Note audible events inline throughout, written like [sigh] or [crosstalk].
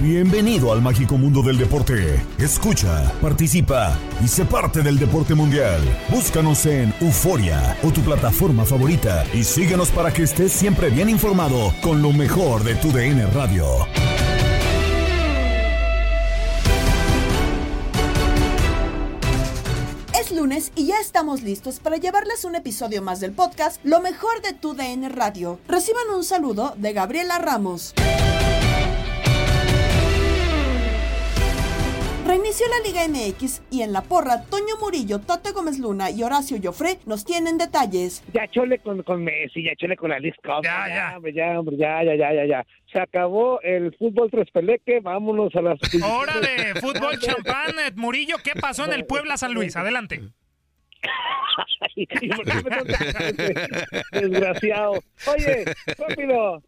Bienvenido al mágico mundo del deporte. Escucha, participa y sé parte del deporte mundial. Búscanos en Euforia o tu plataforma favorita y síguenos para que estés siempre bien informado con lo mejor de tu DN Radio. Es lunes y ya estamos listos para llevarles un episodio más del podcast Lo mejor de tu DN Radio. Reciban un saludo de Gabriela Ramos. Reinició la Liga MX y en la porra, Toño Murillo, Tate Gómez Luna y Horacio Joffre nos tienen detalles. Ya chole con, con Messi, ya chole con Alice Cup. Ya, ya. ya, hombre, ya, ya, ya, ya, ya. Se acabó el fútbol tres peleque, vámonos a las... [laughs] Hora de [laughs] fútbol champán. Murillo, ¿qué pasó en el Puebla San Luis? Adelante. [laughs] [laughs] Desgraciado. Oye, rápido,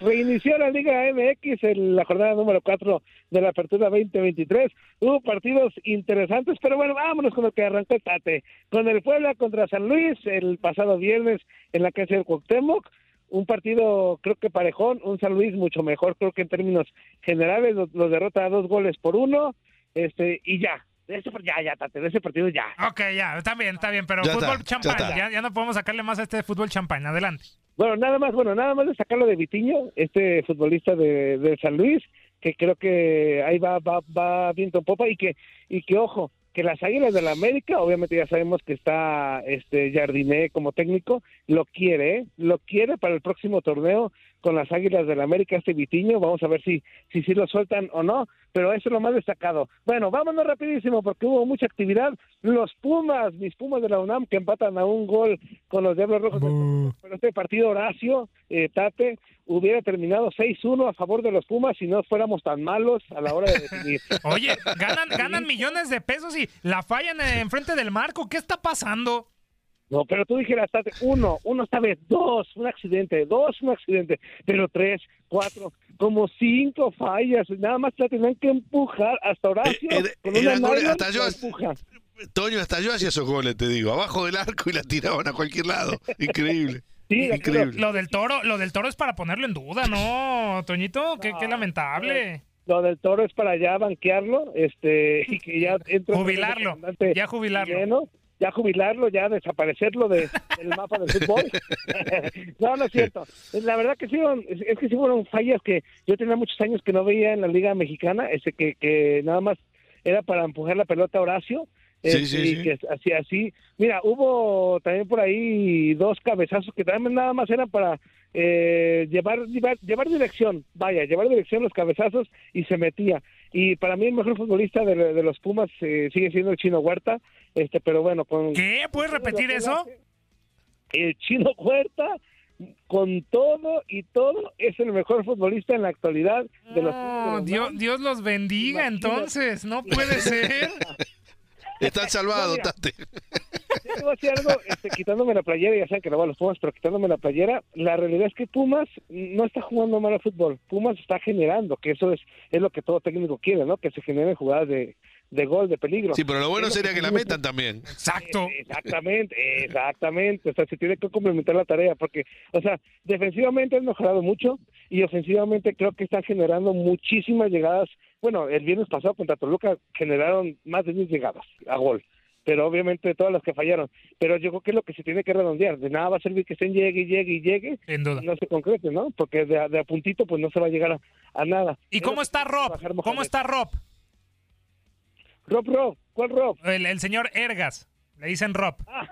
reinició la Liga MX en la jornada número 4 de la apertura 2023. Hubo partidos interesantes, pero bueno, vámonos con lo que arrancó el Tate. Con el Puebla contra San Luis el pasado viernes en la cancha del Cuauhtémoc. Un partido creo que parejón, un San Luis mucho mejor, creo que en términos generales los, los derrota a dos goles por uno, este y ya, ese, ya, ya, Tate, de ese partido ya. Ok, ya, está bien, está bien, pero Ya fútbol está, ya champán, está. ya, ya no podemos sacarle más a este fútbol champán. Adelante. Bueno, nada más, bueno, nada más destacarlo de Vitiño, este futbolista de, de San Luis, que creo que ahí va, va, va viento en popa y que, y que ojo, que las Águilas de la América, obviamente ya sabemos que está este Jardiné como técnico, lo quiere, ¿eh? lo quiere para el próximo torneo con las Águilas de la América, este Vitiño, vamos a ver si, si, si lo sueltan o no, pero eso es lo más destacado. Bueno, vámonos rapidísimo porque hubo mucha actividad. Los Pumas, mis Pumas de la UNAM, que empatan a un gol con los Diablos Rojos. del. Pero este partido, Horacio, eh, Tate, hubiera terminado 6-1 a favor de los Pumas si no fuéramos tan malos a la hora de definir. [laughs] Oye, ganan, ganan millones de pesos y la fallan eh, enfrente del marco. ¿Qué está pasando? No, pero tú dijeras, uno, uno esta vez, dos, un accidente, dos, un accidente, pero tres, cuatro, como cinco fallas, nada más la tenían que empujar hasta Horacio. Eh, eh, con una hasta yo- empuja. Toño, hasta yo hacía esos goles, te digo, abajo del arco y la tiraban a cualquier lado. Increíble. [laughs] Sí, Increíble. Lo del toro, lo del toro es para ponerlo en duda, ¿no, Toñito? Qué, qué lamentable. Lo del toro es para ya banquearlo, este, [laughs] y que ya entre Jubilarlo, ya jubilarlo. Lleno, ya jubilarlo, ya desaparecerlo de, del mapa del fútbol. [laughs] no, no es cierto. La verdad que sí, fueron- es, que sí fueron fallas que yo tenía muchos años que no veía en la liga mexicana, ese que, que nada más era para empujar la pelota a Horacio. Sí, este, sí, y sí. que así, así. Mira, hubo también por ahí dos cabezazos que también nada más eran para eh, llevar, llevar llevar dirección, vaya, llevar dirección los cabezazos y se metía. Y para mí el mejor futbolista de, de los Pumas eh, sigue siendo el Chino Huerta, este, pero bueno, con ¿Qué? ¿Puedes repetir eso? el Chino Huerta con todo y todo es el mejor futbolista en la actualidad de los No, Dios, Dios los bendiga Imagínate. entonces, no puede ser. [laughs] Están [laughs] salvados, Tate. Te voy a decir algo, este, quitándome la playera, ya saben que no van los Pumas, pero quitándome la playera, la realidad es que Pumas no está jugando mal al fútbol. Pumas está generando, que eso es, es lo que todo técnico quiere, ¿no? Que se generen jugadas de, de gol, de peligro. Sí, pero lo bueno Es sería que la metan también. Exacto. Exactamente, exactamente. O sea, se tiene que complementar la tarea porque, o sea, defensivamente han mejorado mucho y ofensivamente creo que están generando muchísimas llegadas. Bueno, el viernes pasado contra Toluca generaron más de 10 llegadas a gol. Pero obviamente todas las que fallaron. Pero yo creo que es lo que se tiene que redondear. De nada va a servir que estén llegue y llegue y llegue. Sin duda. y No se concrete, ¿no? Porque de, a- de a puntito pues no se va a llegar a, a nada. ¿Y cómo está Rob? ¿Cómo está Rob? Rob, Rob, ¿cuál Rob? El, el señor Ergas. Le dicen Rob. Ah,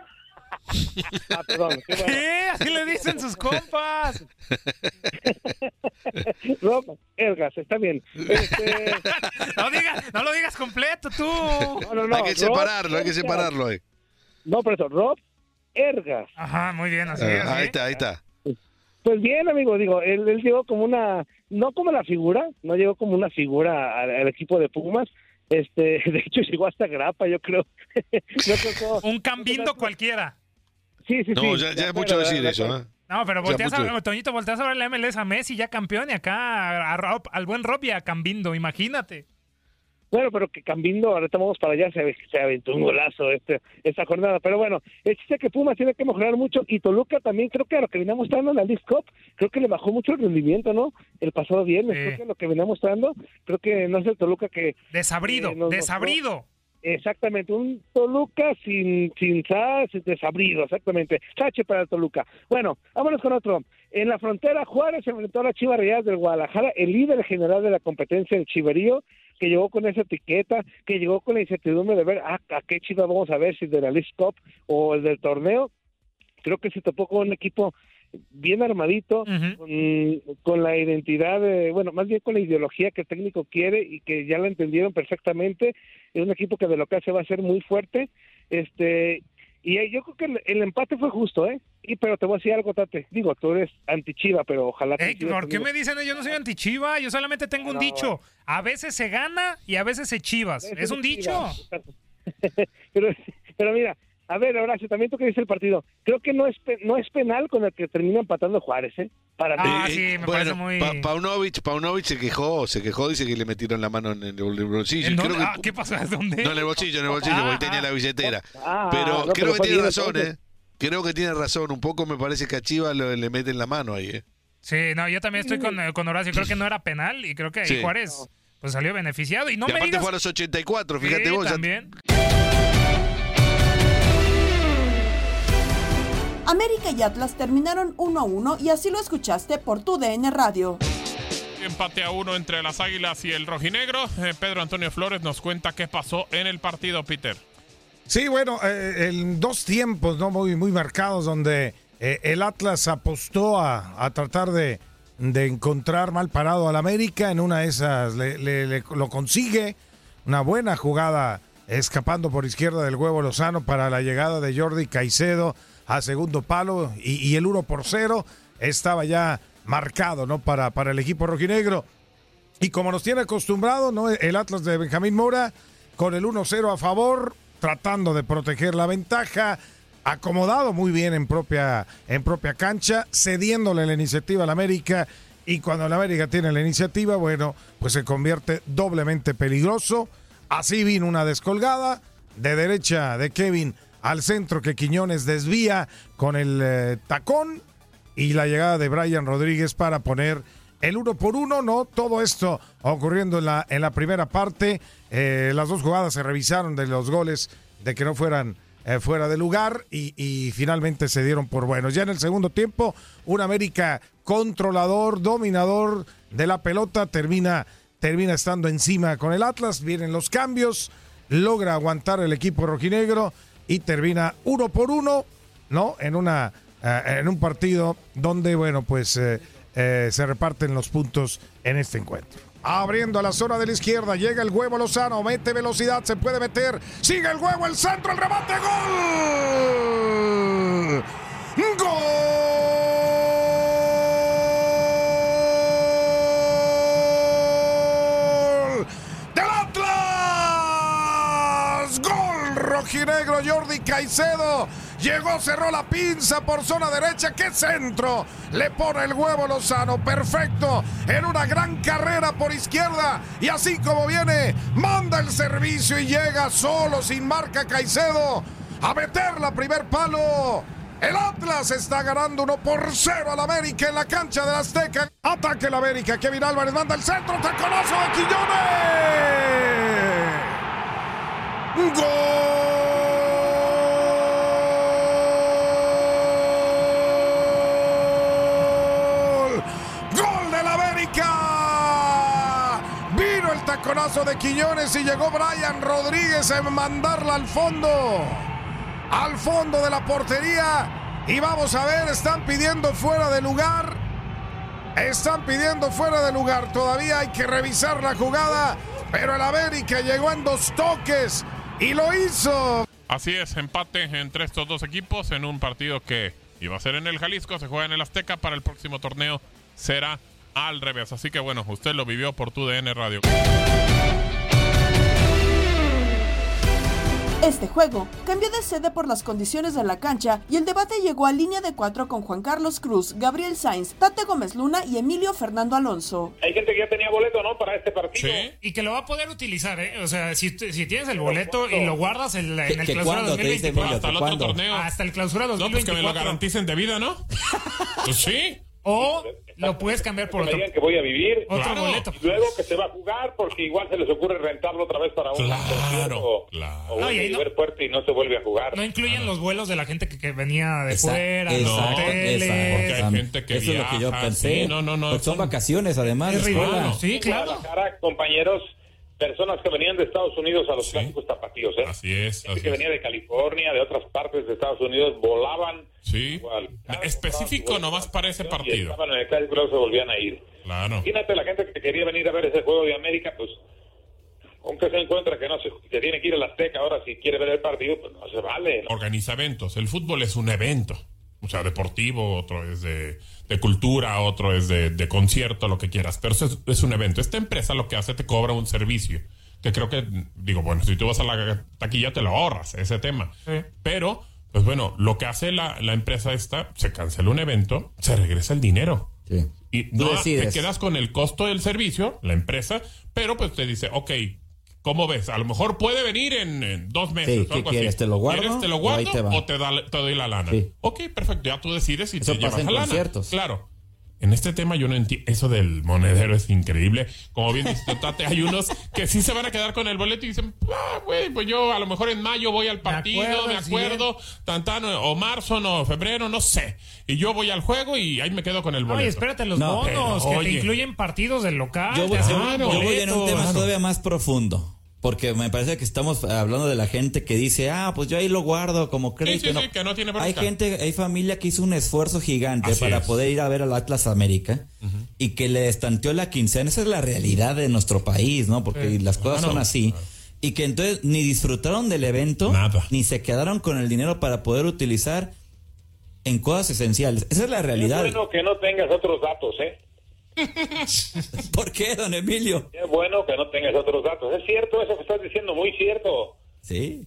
perdón. qué bueno. ¿Qué? Así le dicen sus compas. [laughs] Rob Ergas, está bien. Este, [laughs] No, diga- no lo digas completo tú. no, no, no, hay que Rob separarlo, hay que separarlo ahí. No, por eso, Rob Ergas. Ajá, muy bien, así Ah, es. ahí ¿sí? está, ahí está. Pues bien, amigo, digo, él, él llegó como una, no como la figura, no llegó como una figura al, al equipo de Pumas. Este, [laughs] de hecho llegó hasta grapa, yo creo. Yo creo que- Un cambindo cualquiera. Sí, sí, sí. No, ya, ya es mucho decir eso, ¿eh? No, pero Ya, volteas a. Toñito, volteas a ver la MLS a Messi ya campeón y acá a- Rob- al buen Rob y a Cambindo, imagínate. Bueno, pero que Cambindo, ahorita vamos para allá, se, se aventó un golazo este, esta jornada. Pero bueno, el chiste es que Pumas tiene que mejorar mucho y Toluca también, creo que a lo que venía mostrando en la League Cup, creo que le bajó mucho el rendimiento, ¿no? El pasado viernes, Sí. creo que lo que venía mostrando, creo que no es el Toluca que... Desabrido, Eh, mostró- desabrido. Exactamente, un Toluca sin, sin sas, desabrido, exactamente. Sache para el Toluca. Bueno, vámonos con otro. En la frontera, Juárez enfrentó a la Chivas Rayadas del Guadalajara, el líder general de la competencia, el Chiverío, que llegó con esa etiqueta, que llegó con la incertidumbre de ver ah, a qué Chivas vamos a ver, si de la League Cup o el del torneo. Creo que se topó con un equipo bien armadito, Ujú. con, con la identidad, de- bueno, más bien con la ideología que el técnico quiere y que ya la entendieron perfectamente. Es un equipo que de lo que hace va a ser muy fuerte. Este y yo creo que el, el empate fue justo, ¿eh? Y pero te voy a decir algo, Tate. Digo, tú eres anti-Chiva, pero ojalá que Ey, ¿Por qué me dicen? Yo no soy antichiva, yo solamente tengo un No. dicho. A veces se gana y a veces se chivas. Es un dicho. [laughs] pero, pero mira, a ver, Horacio, también tú que dices el partido. Creo que no es pe- no es penal con el que termina empatando Juárez, ¿eh? Para mí. Ah, Eh, sí, me bueno, parece muy- Pa- Paunovic, Paunovic se quejó, se quejó, dice que le metieron la mano en el bolsillo. ¿En Creo dónde? que- Ah, ¿Qué pasó? ¿Dónde? No, en el bolsillo, en el bolsillo, Ah, porque tenía la billetera. Ah, Pero no, creo que tiene razón, entonces. ¿eh? Creo que tiene razón. Un poco me parece que a Chivas lo- le meten la mano ahí, ¿eh? Sí, no, yo también estoy con, con Horacio. Creo que no era penal y creo que ahí Sí. Juárez pues salió beneficiado. Y no y me aparte digas... fue a los 84, fíjate Sí, vos. ya- América y Atlas terminaron 1 a 1 y así lo escuchaste por tu DN Radio. Empate a uno entre las Águilas y el Rojinegro. Eh, Pedro Antonio Flores nos cuenta qué pasó en el partido, Peter. Sí, bueno, eh, en dos tiempos no muy, muy marcados donde eh, el Atlas apostó a, a tratar de, de encontrar mal parado al América. En una de esas le- le- le- lo consigue. Una buena jugada escapando por izquierda del huevo Lozano para la llegada de Jordi Caicedo a segundo palo y, el 1 por 0 estaba ya marcado ¿no? para, para el equipo rojinegro. Y como nos tiene acostumbrado, ¿no? El Atlas de Benjamín Mora con el 1-0 a favor, tratando de proteger la ventaja, acomodado muy bien en propia, en propia cancha, cediéndole la iniciativa al América. Y cuando el América tiene la iniciativa, bueno, pues se convierte doblemente peligroso. Así vino una descolgada de derecha de Kevin al centro que Quiñones desvía con el eh, tacón y la llegada de Brian Rodríguez para poner el uno por uno, ¿no? Todo esto ocurriendo en la, en la primera parte. Eh, las dos jugadas se revisaron de los goles de que no fueran eh, fuera de lugar y, y finalmente se dieron por buenos. Ya en el segundo tiempo, un América controlador, dominador de la pelota, termina, termina estando encima con el Atlas, vienen los cambios, logra aguantar el equipo rojinegro y termina uno por uno, ¿no? En una eh, en un partido donde, bueno, pues eh, eh, se reparten los puntos en este encuentro. Abriendo a la zona de la izquierda, llega el huevo Lozano, mete velocidad, se puede meter, sigue el huevo, el centro, el remate, gol. ¡Gol! Rojinegro Jordi Caicedo. Llegó, cerró la pinza por zona derecha. ¡Qué centro! Le pone el huevo Lozano. Perfecto. En una gran carrera por izquierda. Y así como viene, manda el servicio y llega solo, sin marca Caicedo. A meter la primer palo. El Atlas está ganando 1 por 0 al América en la cancha del Azteca. Ataque el América. Kevin Álvarez manda el centro. Taconazo de Quillones. ¡Gol! ¡Gol del América! Vino el taconazo de Quiñones y llegó Brian Rodríguez a mandarla al fondo. Al fondo de la portería. Y vamos a ver, están pidiendo fuera de lugar. Están pidiendo fuera de lugar. Todavía hay que revisar la jugada. Pero el América llegó en dos toques y lo hizo. Así es, empate entre estos dos equipos en un partido que iba a ser en el Jalisco, se juega en el Azteca, para el próximo torneo será al revés. Así que bueno, usted lo vivió por tu DN Radio. Este juego cambió de sede por las condiciones de la cancha y el debate llegó a línea de cuatro con Juan Carlos Cruz, Gabriel Sainz, Tate Gómez Luna y Emilio Fernando Alonso. Hay gente que ya tenía boleto, ¿no? Para este partido. Y que lo va a poder utilizar, ¿eh? O sea, si, si tienes el boleto y lo guardas en, en el clausura cuándo, te dice 2024. Emilio, Hasta el ¿que otro torneo. Hasta el clausura No, pues que me 2024. lo garanticen de vida, ¿no? [laughs] Pues sí. O lo puedes cambiar por Que me otro. digan que voy a vivir. Otro Claro. boleto. Y luego que se va a jugar porque igual se les ocurre rentarlo otra vez para un Claro, concierto o, claro. o No, un y no- nivel fuerte y no se vuelve a jugar. No incluyen los vuelos de la gente que, que venía de Esa- fuera, los exacto, hoteles. exacto. Porque hay gente que Eso es lo que yo pensé. sí, no, no, no, Porque son son- vacaciones, además. Es ridículo. Sí, claro. Guadalajara, compañeros, personas que venían de Estados Unidos a los clásicos tapatíos, ¿eh? Así es, así que es. venía de California, de otras partes de Estados Unidos, volaban. Sí. igual. Específico nomás para ese y partido. Estaban en el clásico luego se volvían a ir. Claro. Imagínate la gente que quería venir a ver ese juego de América, pues, aunque se encuentra que no se, que tiene que ir a la Azteca ahora si quiere ver el partido, pues no se vale. ¿no? Organiza eventos. El fútbol es un evento. O sea, deportivo, otro es de, de cultura, otro es de, de concierto, lo que quieras. Pero eso es, es un evento. Esta empresa lo que hace te cobra un servicio. Que creo que, digo, bueno, si tú vas a la taquilla te lo ahorras, ese tema. Pero, pues bueno, lo que hace la, la empresa esta, se cancela un evento, se regresa el dinero. Sí. Y no, te quedas con el costo del servicio, la empresa, pero pues te dice, ok, ¿cómo ves? A lo mejor puede venir en, en dos meses. Sí, o ¿qué algo quieres? así. ¿Te lo guardo ¿Quieres te lo o guardo te va? o te, da- te doy la lana? Sí. Ok, perfecto, ya tú decides si Eso te llevas la lana. conciertos. Claro. En este tema yo no entiendo. Eso del monedero es increíble. Como bien dice tu Tate, hay unos que sí se van a quedar con el boleto y dicen, ah, güey, pues yo a lo mejor en mayo voy al partido, acuerdo, me acuerdo, tan, tan, o marzo, no, febrero, no sé. Y yo voy al juego y ahí me quedo con el boleto. Oye, espérate, los No, bonos pero, que oye. te incluyen partidos del local. Yo voy, te hacen yo- yo voy en un tema todavía más profundo. Porque me parece que estamos hablando de la gente que dice, ah, pues yo ahí lo guardo como crédito. sí, sí, que no tiene Hay gente, hay familia que hizo un esfuerzo gigante Así para es. poder ir a ver al Atlas América y que le estanteó la quincena. Esa es la realidad de nuestro país, ¿no? Porque las cosas son así. Y que entonces ni disfrutaron del evento, Nada. ni se quedaron con el dinero para poder utilizar en cosas esenciales. Esa es la Es realidad. bueno que no tengas otros datos, ¿eh? [laughs] ¿Por qué, don Emilio? Es bueno que no tengas otros datos. Es cierto eso que estás diciendo, muy cierto. Sí.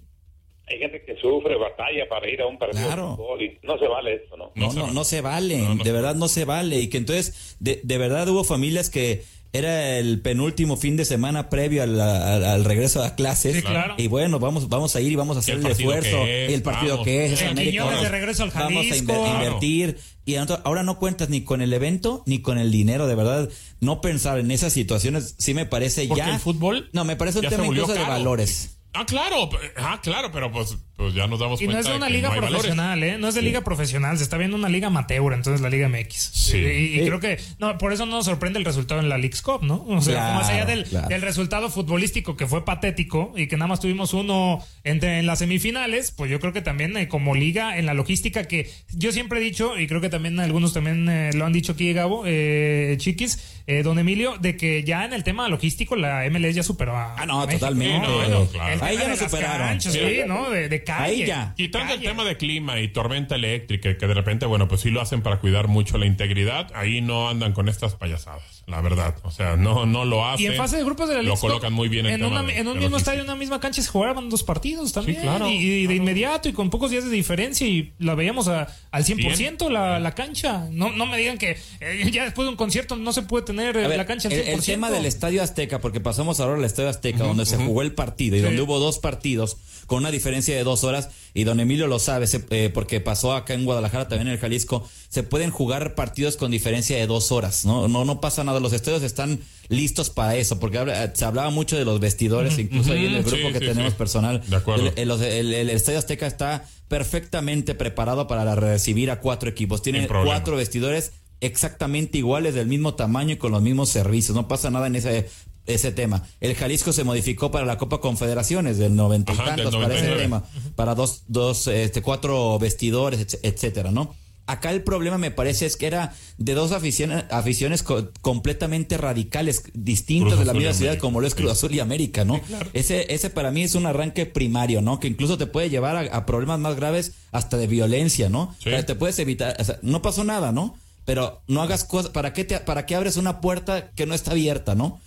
Hay gente que sufre batalla para ir a un partido Claro. de fútbol y no se vale esto, ¿no? No, no, no se vale, No, no de verdad no se vale. Y que entonces, de, de verdad hubo familias que era el penúltimo fin de semana previo al, al- al regreso a clases. Sí, claro. Y bueno, vamos, vamos a ir y vamos a hacer el esfuerzo. es, y el partido vamos. que es. es América, vamos- de regreso al Vamos a inver- Jalisco. invertir. Y ahora no cuentas ni con el evento ni con el dinero, de verdad. No pensar en esas situaciones sí me parece Porque ya. el fútbol No, me parece un tema incluso de valores. Ah, claro, ah, claro, pero pues, pues ya nos damos Y no cuenta es de una liga no profesional, ¿eh? No es de liga profesional, se está viendo una liga amateur, entonces la Liga MX. Sí. Y, y Sí. creo que, no, por eso no nos sorprende el resultado en la League's Cup, ¿no? O sea, Claro, más allá del, claro. del resultado futbolístico que fue patético y que nada más tuvimos uno entre, en las semifinales, pues yo creo que también eh, como liga, en la logística que yo siempre he dicho, y creo que también algunos también eh, lo han dicho aquí, Gabo, eh, Chiquis, eh, don Emilio, de que ya en el tema logístico la MLS ya superó a. Ah, no, México. totalmente. No, bueno, claro. Ahí ya nos superaron. canchas, Sí. sí, ¿no? De, de calle. Ahí ya. Quitando el tema de clima y tormenta eléctrica, que de repente, bueno, pues sí lo hacen para cuidar mucho la integridad, ahí no andan con estas payasadas, la verdad. O sea, no, no lo hacen. Y en fase de grupos de la Lo colocan muy bien en, una- de- en un mismo estadio, en una misma cancha se jugaban dos partidos también. claro, y, y de inmediato y con pocos días de diferencia y la veíamos a- al 100% la, la cancha. No, no me digan que eh, ya después de un concierto no se puede tener A ver, la cancha al el, 100%. el tema del Estadio Azteca, porque pasamos ahora al Estadio Azteca, donde se jugó el partido y Sí. donde hubo dos partidos con una diferencia de dos horas, y don Emilio lo sabe, se- eh, porque pasó acá en Guadalajara, también en el Jalisco, se pueden jugar partidos con diferencia de dos horas, ¿no? No, no pasa nada, los estadios están listos para eso, porque habla- se hablaba mucho de los vestidores, incluso ahí en el grupo sí, que sí, tenemos personal. De acuerdo. El, el- los- el- el Estadio Azteca está perfectamente preparado para recibir a cuatro equipos. Tiene cuatro vestidores exactamente iguales, del mismo tamaño y con los mismos servicios. No pasa nada en ese, ese tema. El Jalisco se modificó para la Copa Confederaciones del noventa y Ajá, del tantos, para ese 99. tema. Para dos, dos, este, cuatro vestidores, etc- etcétera, ¿no? Acá el problema me parece es que era de dos aficiones, aficiones co- completamente radicales, distintas Cruz de la misma ciudad, como lo es Cruz. Azul y América, ¿no? Ese, ese para mí es un arranque primario, ¿no? Que incluso te puede llevar a, a problemas más graves hasta de violencia, ¿no? Sí. O sea, te puedes evitar, o sea, no pasó nada, ¿no? Pero no hagas cosas, ¿para qué, te, ¿para qué abres una puerta que no está abierta, ¿no?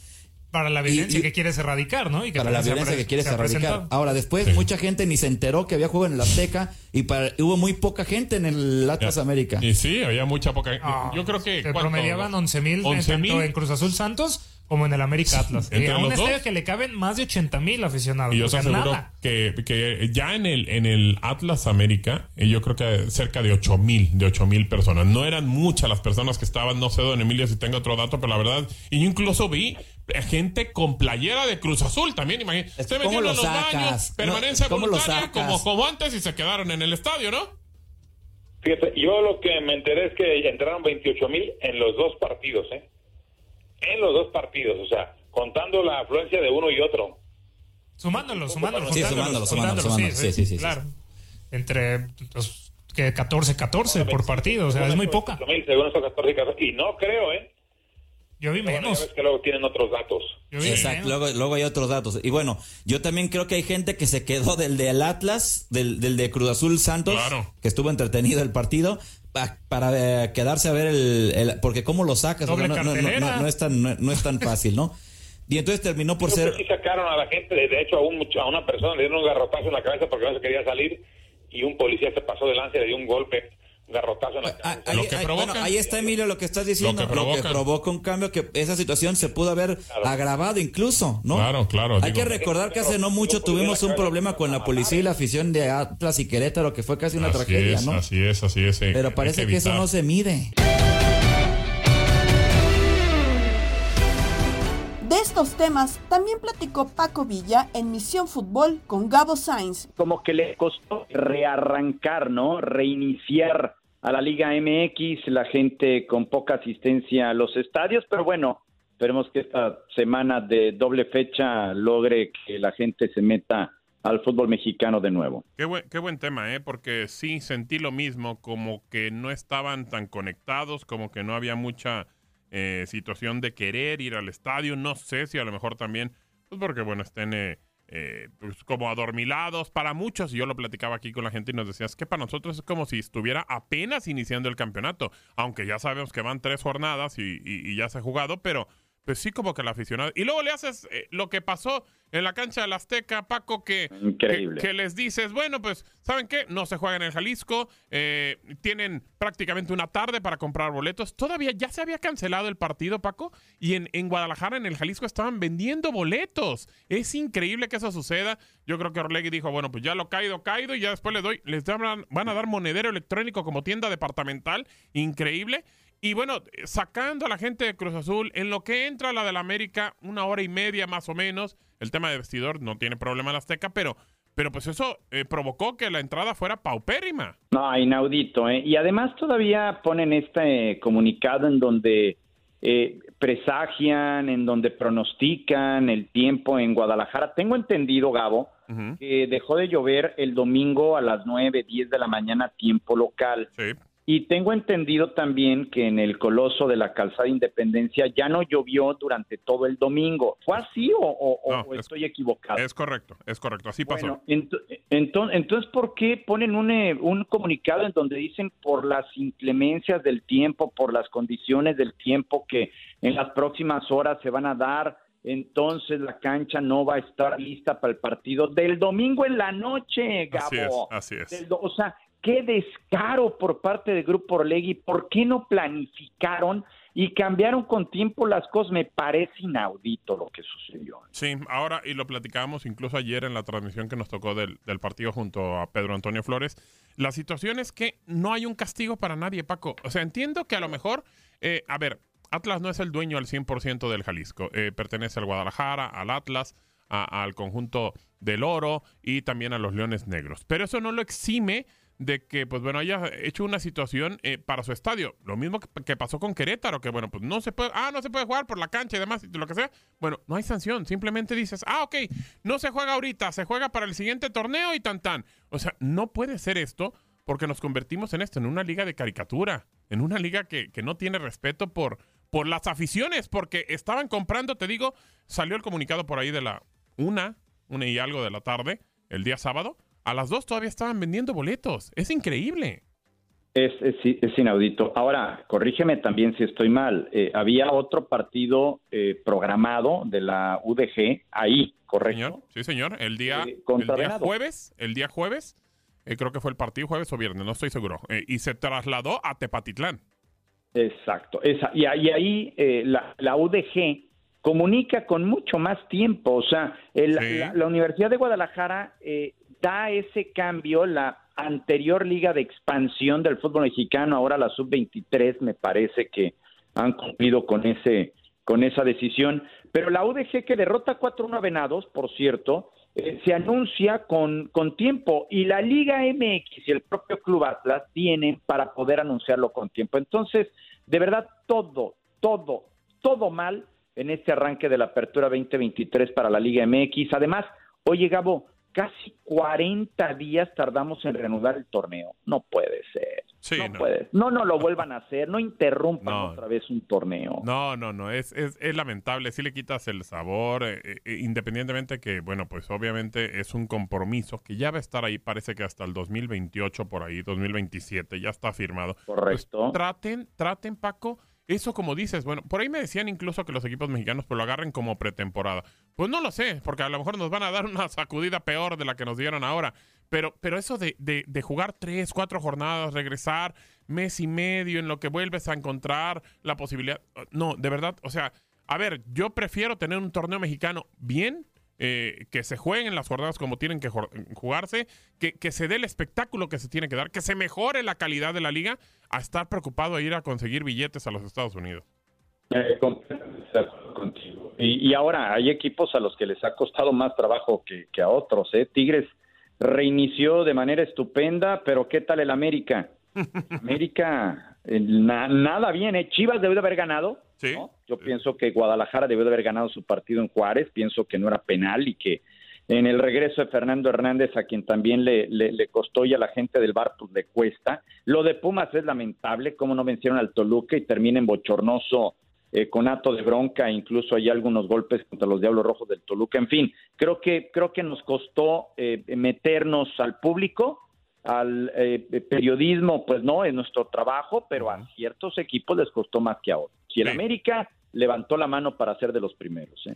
Para la violencia y- que quieres erradicar, ¿no? Y que Para la violencia que quieres erradicar. presentado. Ahora, después Sí. mucha gente ni se enteró que había juego en el Azteca y para- hubo muy poca gente en el Atlas Ya. América. Y sí, había mucha poca. Ah, yo creo que. Se promediaban 11 mil 11,000. tanto en Cruz Azul Santos como en el América Atlas. Entre Y a un los dos. estadio que le caben más de 80 mil aficionados. Y yo o sea, te aseguro que, que ya en el, en el Atlas América, eh, yo creo que cerca de 8 mil, de 8 mil personas. No eran muchas las personas que estaban, no sé, don Emilio, si tengo otro dato, pero la verdad, y yo incluso vi eh, gente con playera de Cruz Azul también, imagínate. Se que ¿cómo metieron lo los sacas? baños, No, permanencia ¿cómo lo voluntaria, como, como antes y se quedaron en el estadio, ¿no? Fíjate, yo lo que me enteré es que entraron 28 mil en los dos partidos, ¿eh? En los dos partidos, o sea, contando la afluencia de uno y otro. Sumándolo, sumándolo. Sí, sumándolo, sumándolo, sumándolo. Sí, sí, sí, sí. Claro. Entre pues, que 14, 14 por partido. O sea, es muy poca. 28 mil, según estos 14 y 14. Y no creo, ¿eh? Yo vi Bueno, menos. ves que luego tienen otros datos. Yo vi Exacto, menos. luego, luego hay otros datos. Y bueno, yo también creo que hay gente que se quedó del del Atlas, del, del de Cruz Azul Santos, Claro. que estuvo entretenido el partido, pa- para eh, quedarse a ver el, el- porque cómo lo sacas, no, no- no- cartelera. no- no es tan, no, no es tan fácil, ¿no? Y entonces terminó por ser... sí sacaron a la gente, de hecho a, un, a una persona le dieron un garrotazo en la cabeza porque no se quería salir y un policía se pasó de lance y le dio un golpe, garrotazo en la Ah, cabeza. ahí, Lo que ahí- provoca. bueno, ahí está Emilio lo que estás diciendo, Lo que lo que, provoca. un cambio que esa situación se pudo haber agravado incluso, ¿no? Claro, claro, Hay digo- que recordar que hace no mucho tuvimos un problema con la policía y la afición de Atlas y Querétaro que fue casi una así tragedia, es, ¿no? así es, así es. eh, Pero parece que, eso no se mide. De estos temas también platicó Paco Villa en Misión Fútbol con Gabo Sainz. como que le costó rearrancar, ¿no? Reiniciar a la Liga MX, la gente con poca asistencia a los estadios, pero bueno, esperemos que esta semana de doble fecha logre que la gente se meta al fútbol mexicano de nuevo. Qué buen, qué buen tema, ¿eh? Porque sí sentí lo mismo, como que no estaban tan conectados, como que no había mucha eh, situación de querer ir al estadio. No sé si a lo mejor también, pues porque, bueno, estén eh, eh, pues como adormilados. Para muchos, y yo lo platicaba aquí con la gente y nos decías que para nosotros es como si estuviera apenas iniciando el campeonato, aunque ya sabemos que van tres jornadas y, ya se ha jugado, pero pues sí como que el aficionado. Y luego le haces eh, lo que pasó en la cancha del Azteca, Paco, que, que, que les dices, bueno, pues, ¿saben qué? No se juega en el Jalisco, eh, tienen prácticamente una tarde para comprar boletos. Todavía ya se había cancelado el partido, Paco, y en, en Guadalajara, en el Jalisco, estaban vendiendo boletos. Es increíble que eso suceda. Yo creo que Orlegui dijo, bueno, pues ya lo caído, caído, y ya después les doy, les dan- van a dar monedero electrónico como tienda departamental. Increíble. Y bueno, sacando a la gente de Cruz Azul, en lo que entra la del América, una hora y media más o menos, el tema de vestidor no tiene problema el Azteca, pero, pero pues eso eh, provocó que la entrada fuera paupérrima. No, inaudito, ¿eh? Y además todavía ponen este eh, comunicado en donde eh, presagian, en donde pronostican el tiempo en Guadalajara. Tengo entendido, Gabo, que dejó de llover el domingo a las 9, 10 de la mañana, tiempo local. Sí. Y tengo entendido también que en el Coloso de la Calzada Independencia ya no llovió durante todo el domingo. ¿Fue así o, o- o No, es- estoy equivocado? Es correcto, es correcto, así pasó. Bueno, ento- entonces, ¿por qué ponen un, eh, un comunicado en donde dicen por las inclemencias del tiempo, por las condiciones del tiempo que en las próximas horas se van a dar, entonces la cancha no va a estar lista para el partido del domingo en la noche, Gabo? Así es, así es. Del o sea, qué descaro por parte del Grupo Orlegui. ¿Por qué no planificaron y cambiaron con tiempo las cosas? Me parece inaudito lo que sucedió. Sí, ahora, y lo platicábamos incluso ayer en la transmisión que nos tocó del, partido junto a Pedro Antonio Flores. La situación es que no hay un castigo para nadie, Paco. O sea, entiendo que a lo mejor, eh, a ver, Atlas no es el dueño al 100% del Jalisco. Eh, pertenece al Guadalajara, al Atlas, al conjunto del Oro y también a los Leones Negros. Pero eso no lo exime de que, pues bueno, haya hecho una situación eh, para su estadio. Lo mismo que, pasó con Querétaro, que bueno, pues no se puede, ah, no se puede jugar por la cancha y demás, y lo que sea. Bueno, no hay sanción, simplemente dices, ah, ok, no se juega ahorita, se juega para el siguiente torneo y tan tan. O sea, no puede ser esto porque nos convertimos en esto, en una liga de caricatura, en una liga que, que no tiene respeto por, por las aficiones, porque estaban comprando, te digo, salió el comunicado por ahí de la una, una y algo de la tarde, el día sábado, a las dos todavía estaban vendiendo boletos. Es increíble. Es, es, es inaudito. Ahora, corrígeme también si estoy mal. Eh, había otro partido eh, programado de la UDG ahí, ¿correcto? Señor, sí, señor. El día, Eh, el día jueves, el día jueves, eh, creo que fue el partido jueves o viernes, no estoy seguro. eh, y se trasladó a Tepatitlán. Exacto. Esa, y, y ahí eh, la, la UDG comunica con mucho más tiempo. O sea, el- la, la Universidad de Guadalajara eh, da ese cambio, la anterior liga de expansión del fútbol mexicano, ahora la sub-23, me parece que han cumplido con ese con esa decisión. Pero la UDG que derrota 4-1 a Venados, por cierto, eh, se anuncia con, con tiempo y la Liga MX y el propio Club Atlas tienen para poder anunciarlo con tiempo. Entonces, de verdad, todo, todo, todo mal en este arranque de la apertura 2023 para la Liga MX. Además, oye Gabo, casi 40 días tardamos en reanudar el torneo. No puede ser. Sí, no, no. puede. No, no lo vuelvan a hacer. No interrumpan No. otra vez un torneo. No, no, no, es, es, es lamentable, si le quitas el sabor, eh, eh, independientemente que, bueno, pues obviamente es un compromiso que ya va a estar ahí, parece que hasta el 2028 por ahí, 2027, ya está firmado. Correcto. Pues traten, traten, Paco, eso como dices, bueno, por ahí me decían incluso que los equipos mexicanos pues lo agarren como pretemporada. Pues no lo sé, porque a lo mejor nos van a dar una sacudida peor de la que nos dieron ahora. Pero, pero eso de, de, de jugar tres, cuatro jornadas, regresar mes y medio en lo que vuelves a encontrar la posibilidad. No, de verdad, o sea, a ver, yo prefiero tener un torneo mexicano bien, eh, que se jueguen las jornadas como tienen que jugarse, que, que se dé el espectáculo que se tiene que dar, que se mejore la calidad de la liga, a estar preocupado de ir a conseguir billetes a los Estados Unidos. Eh, contigo. Y, y ahora hay equipos a los que les ha costado más trabajo que, que a otros. ¿eh? Tigres reinició de manera estupenda, pero ¿qué tal el América? [laughs] América, eh, na- nada bien. ¿eh? Chivas debió de haber ganado. ¿no? Yo pienso que Guadalajara debió de haber ganado su partido en Juárez. Pienso que no era penal y que en el regreso de Fernando Hernández, a quien también le, le, le costó y a la gente del bar pues le cuesta. Lo de Pumas es lamentable, cómo no vencieron al Toluca y termina en bochornoso eh, con acto de bronca, incluso hay algunos golpes contra los Diablos Rojos del Toluca. En fin, creo que creo que nos costó eh, meternos al público, al eh, periodismo, pues no, es nuestro trabajo, pero a ciertos equipos les costó más que a otros. Y el América levantó la mano para ser de los primeros. ¿eh?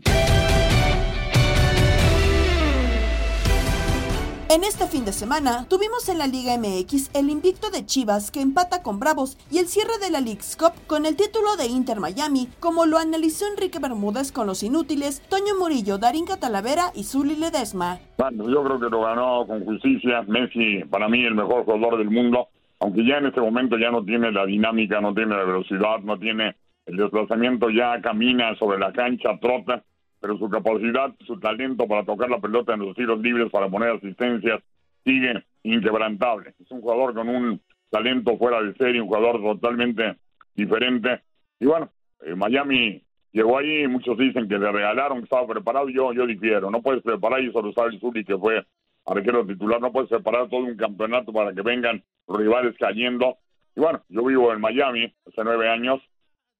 En este fin de semana tuvimos en la Liga MX el invicto de Chivas que empata con Bravos y el cierre de la League's Cup con el título de Inter Miami, como lo analizó Enrique Bermúdez con los inútiles, Toño Murillo, Darín Catalavera y Zuli Ledesma. Bueno, yo creo que lo ganó con justicia. Messi, para mí, el mejor jugador del mundo. Aunque ya en este momento ya no tiene la dinámica, no tiene la velocidad, no tiene el desplazamiento, ya camina sobre la cancha, trota. Pero su capacidad, su talento para tocar la pelota en los tiros libres, para poner asistencias, sigue inquebrantable. Es un jugador con un talento fuera de serie, un jugador totalmente diferente. Y bueno, eh, Miami llegó ahí, muchos dicen que le regalaron, que estaba preparado, yo, yo difiero, no puedes preparar, y eso lo sabe el Zuli, que fue arquero titular, no puedes preparar todo un campeonato para que vengan rivales cayendo. Y bueno, yo vivo en Miami hace nueve años,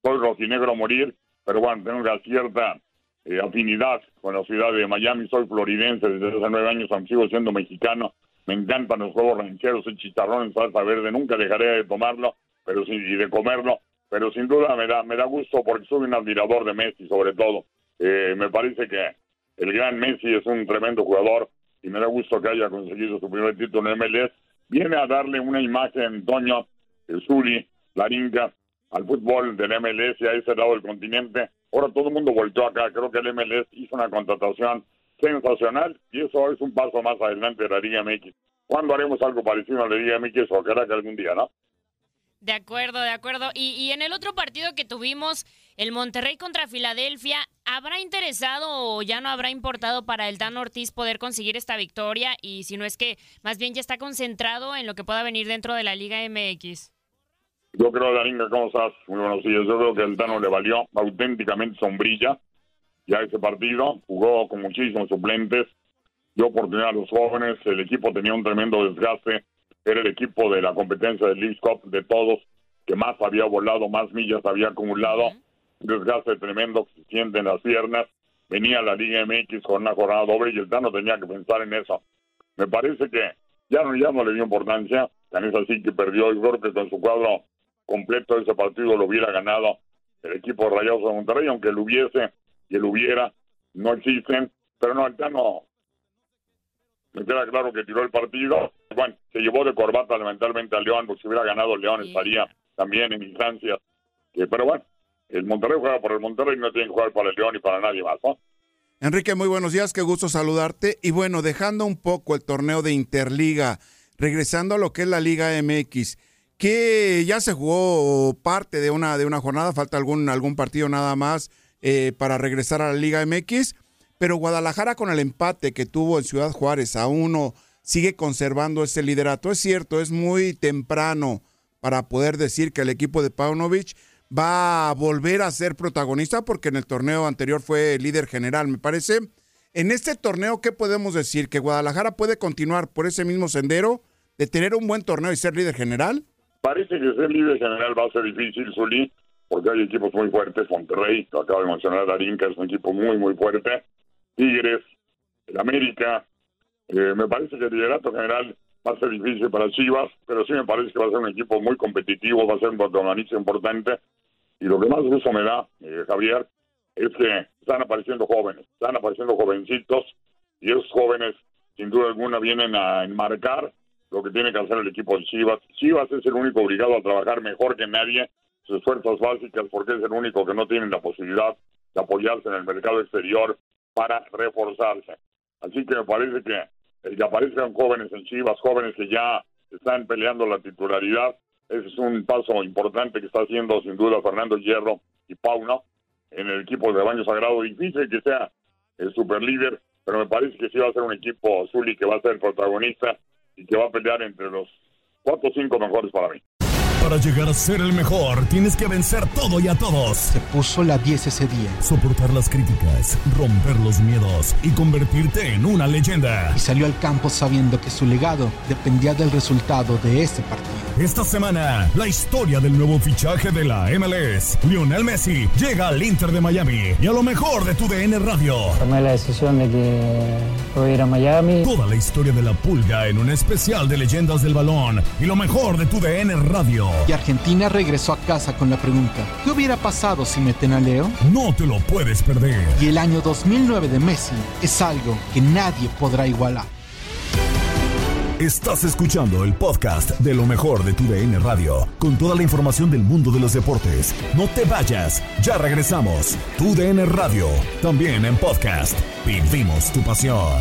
soy rojinegro a morir, pero bueno, tengo una cierta eh, afinidad con la ciudad de Miami, soy floridense desde hace nueve años, sigo siendo mexicano, me encantan los huevos rancheros, el chicharrón en salsa verde, nunca dejaré de tomarlo pero sí, y de comerlo, pero sin duda me da, me da gusto porque soy un admirador de Messi sobre todo. Eh, me parece que el gran Messi es un tremendo jugador y me da gusto que haya conseguido su primer título en MLS. Viene a darle una imagen, Toño, Zuli, Laringa, al fútbol del MLS a ese lado del continente. Ahora todo el mundo volvió acá. Creo que el MLS hizo una contratación sensacional y eso es un paso más adelante de la Liga MX. ¿Cuándo haremos algo parecido a la Liga MX? Ojalá que algún día, ¿no? De acuerdo, de acuerdo. Y, y, en el otro partido que tuvimos, el Monterrey contra Filadelfia, ¿habrá interesado o ya no habrá importado para el Dan Ortiz poder conseguir esta victoria? Y si no es que más bien ya está concentrado en lo que pueda venir dentro de la Liga MX. Yo creo, Daringa, ¿cómo estás? Muy buenos días. Yo creo que el Tano le valió auténticamente sombrilla ya ese partido. Jugó con muchísimos suplentes, dio oportunidad a los jóvenes. El equipo tenía un tremendo desgaste era el equipo de la competencia del League Cup de todos que más había volado, más millas había acumulado, un desgaste tremendo que se siente en las piernas. Venía la Liga MX con una jornada doble y el Tano tenía que pensar en eso. Me parece que ya no, ya no le dio importancia, tan es así que perdió. Yo creo que con su cuadro completo ese partido lo hubiera ganado el equipo de Rayados de Monterrey, aunque lo hubiese y él hubiera, no existen. Pero no, el Tano me queda claro que tiró el partido. Bueno, se llevó de corbata lamentablemente al León, porque si hubiera ganado el León estaría también en instancias. pero bueno, el Monterrey juega por el Monterrey y no tiene que jugar para el León y para nadie más, ¿no? Enrique, muy buenos días, qué gusto saludarte. Y bueno, dejando un poco el torneo de Interliga, regresando a lo que es la Liga MX, que ya se jugó parte de una, de una jornada, falta algún, algún partido nada más eh, para regresar a la Liga MX pero Guadalajara con el empate que tuvo en Ciudad Juárez a uno sigue conservando ese liderato. Es cierto, es muy temprano para poder decir que el equipo de Paunovic va a volver a ser protagonista porque en el torneo anterior fue líder general, me parece. En este torneo, ¿qué podemos decir? ¿Que Guadalajara puede continuar por ese mismo sendero de tener un buen torneo y ser líder general? Parece que ser líder general va a ser difícil, Zuli, porque hay equipos muy fuertes. Monterrey, lo acaba de mencionar Darín, que es un equipo muy, muy fuerte. Tigres, el América. Eh, me parece que el liderato general va a ser difícil para Chivas, pero sí me parece que va a ser un equipo muy competitivo, va a ser un protagonista importante. Y lo que más gusto me da, eh, Javier, es que están apareciendo jóvenes, están apareciendo jovencitos, y esos jóvenes, sin duda alguna, vienen a enmarcar lo que tiene que hacer el equipo de Chivas. Chivas es el único obligado a trabajar mejor que nadie sus fuerzas básicas porque es el único que no tiene la posibilidad de apoyarse en el mercado exterior para reforzarse. Así que me parece que el que aparezcan jóvenes en Chivas, jóvenes que ya están peleando la titularidad, ese es un paso importante que está haciendo sin duda Fernando Hierro y Pauna en el equipo de Baño Sagrado. Difícil que sea el super líder, pero me parece que sí va a ser un equipo azul y que va a ser el protagonista y que va a pelear entre los cuatro o cinco mejores para mí. Para llegar a ser el mejor, tienes que vencer todo y a todos. Se puso la 10 ese día. Soportar las críticas, romper los miedos y convertirte en una leyenda. Y salió al campo sabiendo que su legado dependía del resultado de ese partido. Esta semana, la historia del nuevo fichaje de la MLS. Lionel Messi llega al Inter de Miami y a lo mejor de tu DN Radio. Tomé la decisión de que voy a ir a Miami. Toda la historia de la pulga en un especial de leyendas del balón y lo mejor de tu DN Radio. Y Argentina regresó a casa con la pregunta, ¿qué hubiera pasado si meten a Leo? No te lo puedes perder. Y el año 2009 de Messi es algo que nadie podrá igualar. Estás escuchando el podcast de lo mejor de tu DN Radio, con toda la información del mundo de los deportes. No te vayas, ya regresamos. Tu DN Radio, también en podcast. Vivimos tu pasión.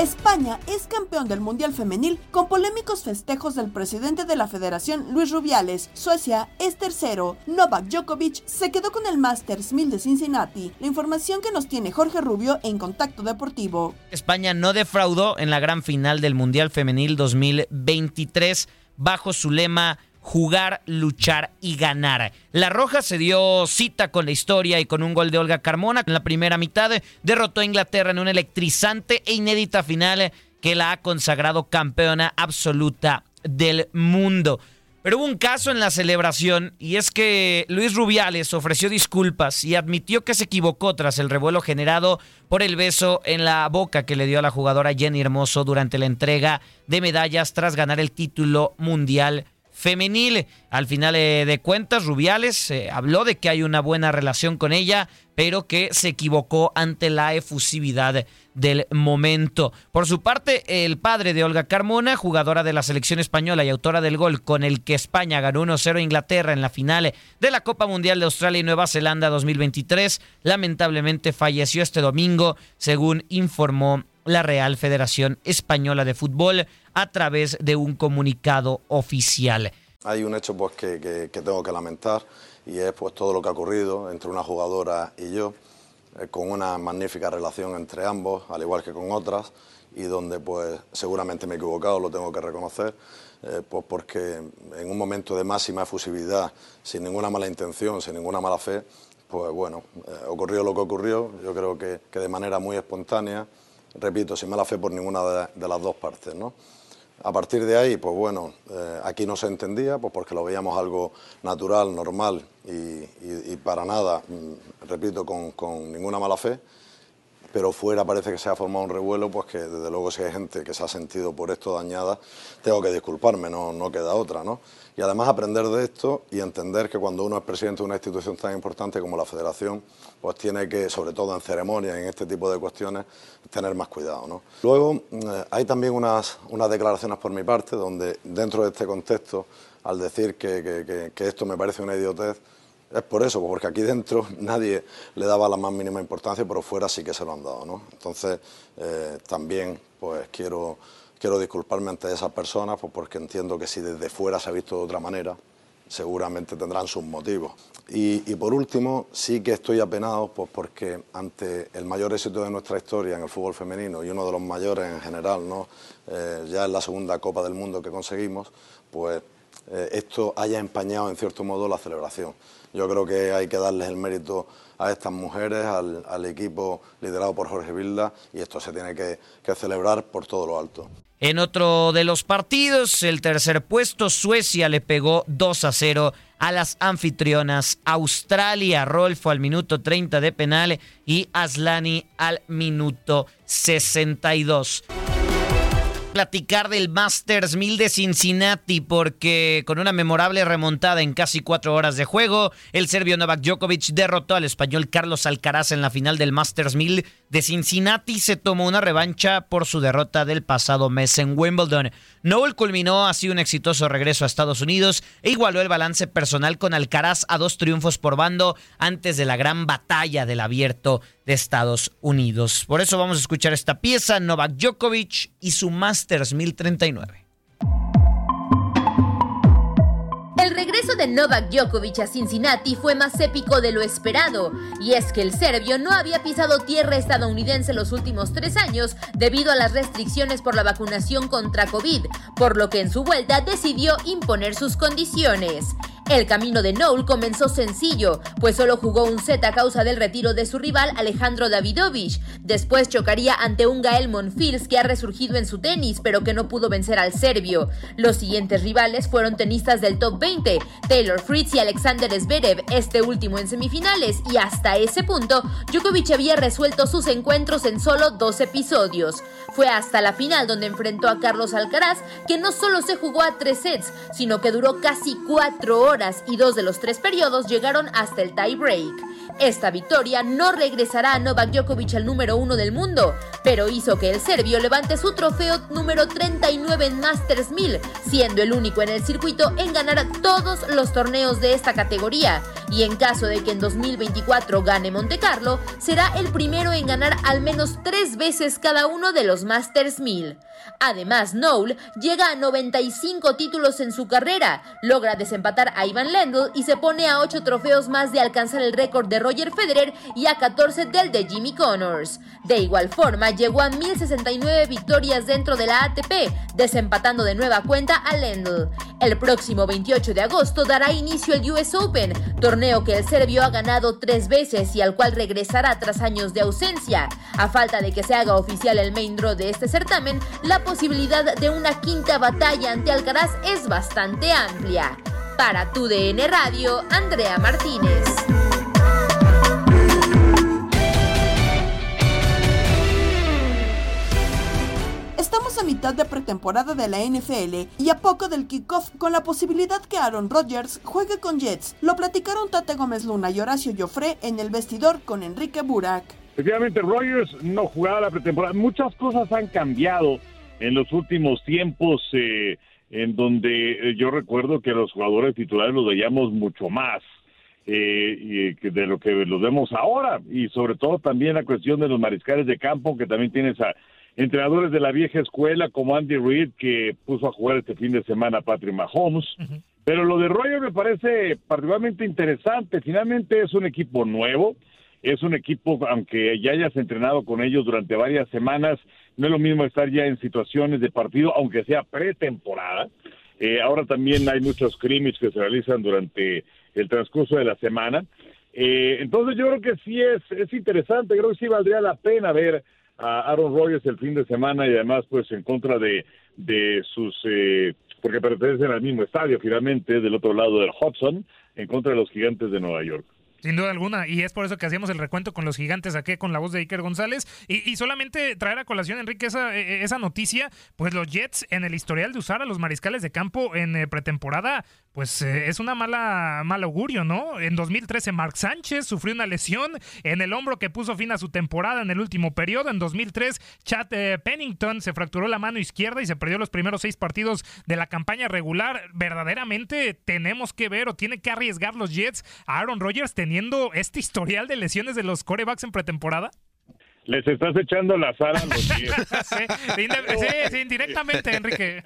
España es campeón del Mundial Femenil con polémicos festejos del presidente de la federación Luis Rubiales. Suecia es tercero. Novak Djokovic se quedó con el Masters 1000 de Cincinnati. La información que nos tiene Jorge Rubio en Contacto Deportivo. España no defraudó en la gran final del Mundial Femenil 2023 bajo su lema jugar, luchar y ganar. La Roja se dio cita con la historia y con un gol de Olga Carmona. En la primera mitad derrotó a Inglaterra en una electrizante e inédita final que la ha consagrado campeona absoluta del mundo. Pero hubo un caso en la celebración y es que Luis Rubiales ofreció disculpas y admitió que se equivocó tras el revuelo generado por el beso en la boca que le dio a la jugadora Jenny Hermoso durante la entrega de medallas tras ganar el título mundial femenil. Al final eh, de cuentas, Rubiales eh, habló de que hay una buena relación con ella, pero que se equivocó ante la efusividad del momento. Por su parte, el padre de Olga Carmona, jugadora de la selección española y autora del gol con el que España ganó 1-0 a Inglaterra en la final de la Copa Mundial de Australia y Nueva Zelanda 2023, lamentablemente falleció este domingo, según informó la Real Federación Española de Fútbol a través de un comunicado oficial. Hay un hecho pues, que, tengo que lamentar y es pues, todo lo que ha ocurrido entre una jugadora y yo, eh, con una magnífica relación entre ambos, al igual que con otras, y donde pues, seguramente me he equivocado, lo tengo que reconocer, eh, pues porque en un momento de máxima efusividad, sin ninguna mala intención, sin ninguna mala fe, pues bueno, eh, ocurrió lo que ocurrió, yo creo que, que de manera muy espontánea, repito, sin mala fe por ninguna de, las dos partes, ¿no? A partir de ahí, pues bueno, eh, aquí no se entendía, pues porque lo veíamos algo natural, normal y, para nada, mm, repito, con, ninguna mala fe, pero fuera parece que se ha formado un revuelo, pues que desde luego si hay gente que se ha sentido por esto dañada, tengo que disculparme, no, no queda otra, ¿no? Y además aprender de esto y entender que cuando uno es presidente de una institución tan importante como la Federación, pues tiene que, sobre todo en ceremonias, en este tipo de cuestiones, tener más cuidado. ¿no? Luego, eh, hay también unas, unas declaraciones por mi parte, donde dentro de este contexto, al decir que, que, esto me parece una idiotez, es por eso, porque aquí dentro [laughs] nadie le daba la más mínima importancia, pero fuera sí que se lo han dado. ¿no? Entonces, eh, también pues quiero Quiero disculparme ante esas personas pues porque entiendo que si desde fuera se ha visto de otra manera, seguramente tendrán sus motivos. Y, por último, sí que estoy apenado pues porque ante el mayor éxito de nuestra historia en el fútbol femenino y uno de los mayores en general, ¿no? Eh, ya es la segunda Copa del Mundo que conseguimos, pues eh, esto haya empañado en cierto modo la celebración. Yo creo que hay que darles el mérito a estas mujeres, al, equipo liderado por Jorge Vilda, y esto se tiene que celebrar por todo lo alto. En otro de los partidos, el tercer puesto, Suecia le pegó 2 a 0 a las anfitrionas Australia. Rolfo al minuto 30 de penal y Aslani al minuto 62 platicar del Masters 1000 de Cincinnati porque con una memorable remontada en casi cuatro horas de juego, el serbio Novak Djokovic derrotó al español Carlos Alcaraz en la final del Masters 1000 de Cincinnati y se tomó una revancha por su derrota del pasado mes en Wimbledon. Noel culminó así un exitoso regreso a Estados Unidos e igualó el balance personal con Alcaraz a dos triunfos por bando antes de la gran batalla del abierto de Estados Unidos. Por eso vamos a escuchar esta pieza, Novak Djokovic y su Masters 1039. Novak Djokovic a Cincinnati fue más épico de lo esperado, y es que el serbio no había pisado tierra estadounidense los últimos tres años debido a las restricciones por la vacunación contra COVID, por lo que en su vuelta decidió imponer sus condiciones. El camino de Noel comenzó sencillo, pues solo jugó un set a causa del retiro de su rival Alejandro Davidovich. Después chocaría ante un Gael Monfils que ha resurgido en su tenis, pero que no pudo vencer al serbio. Los siguientes rivales fueron tenistas del top 20, Taylor Fritz y Alexander Zverev, este último en semifinales, y hasta ese punto, Djokovic había resuelto sus encuentros en solo dos episodios. Fue hasta la final donde enfrentó a Carlos Alcaraz, que no solo se jugó a tres sets, sino que duró casi cuatro horas y dos de los tres periodos llegaron hasta el tie break. Esta victoria no regresará a Novak Djokovic al número uno del mundo, pero hizo que el serbio levante su trofeo número 39 en Masters 1000, siendo el único en el circuito en ganar todos los torneos de esta categoría. Y en caso de que en 2024 gane Monte Carlo, será el primero en ganar al menos tres veces cada uno de los Masters 1000. Además, Noel llega a 95 títulos en su carrera, logra desempatar a Ivan Lendl y se pone a 8 trofeos más de alcanzar el récord de Roger Federer y a 14 del de Jimmy Connors. De igual forma, llegó a 1069 victorias dentro de la ATP, desempatando de nueva cuenta a Lendl. El próximo 28 de agosto dará inicio el US Open, torneo que el serbio ha ganado tres veces y al cual regresará tras años de ausencia. A falta de que se haga oficial el main draw de este certamen, la posibilidad de una quinta batalla ante Alcaraz es bastante amplia. Para tu DN Radio, Andrea Martínez. Estamos a mitad de pretemporada de la NFL y a poco del kickoff con la posibilidad que Aaron Rodgers juegue con Jets. Lo platicaron Tate Gómez Luna y Horacio Joffre en el vestidor con Enrique Burak. Efectivamente, Rodgers no jugaba la pretemporada. Muchas cosas han cambiado en los últimos tiempos, eh, en donde eh, yo recuerdo que los jugadores titulares los veíamos mucho más. Eh, y de lo que los vemos ahora y sobre todo también la cuestión de los mariscales de campo que también tienes a entrenadores de la vieja escuela como Andy Reid, que puso a jugar este fin de semana a Patrick Mahomes. Pero lo de Roger me parece particularmente interesante. Finalmente es un equipo nuevo, es un equipo, aunque ya hayas entrenado con ellos durante varias semanas, no es lo mismo estar ya en situaciones de partido, aunque sea pretemporada. Eh, ahora también hay muchos crímenes que se realizan durante el transcurso de la semana. Eh, entonces yo creo que sí es, es interesante, creo que sí valdría la pena ver a Aaron Rodgers el fin de semana y además pues en contra de, de sus, eh, porque pertenecen al mismo estadio finalmente del otro lado del Hudson, en contra de los gigantes de Nueva York. Sin duda alguna, y es por eso que hacíamos el recuento con los gigantes aquí con la voz de Iker González. Y, solamente traer a colación, Enrique, esa, e, e, esa, noticia, pues los Jets en el historial de usar a los mariscales de campo en eh, pretemporada, pues eh, es una mala mal augurio, ¿no? En 2013 Mark Sánchez sufrió una lesión en el hombro que puso fin a su temporada en el último periodo. En 2003 Chad eh, Pennington se fracturó la mano izquierda y se perdió los primeros seis partidos de la campaña regular. Verdaderamente tenemos que ver o tiene que arriesgar los Jets a Aaron Rodgers teniendo este historial de lesiones de los corebacks en pretemporada? Les estás echando la sal a los [laughs] sí, sí, indirectamente, Enrique.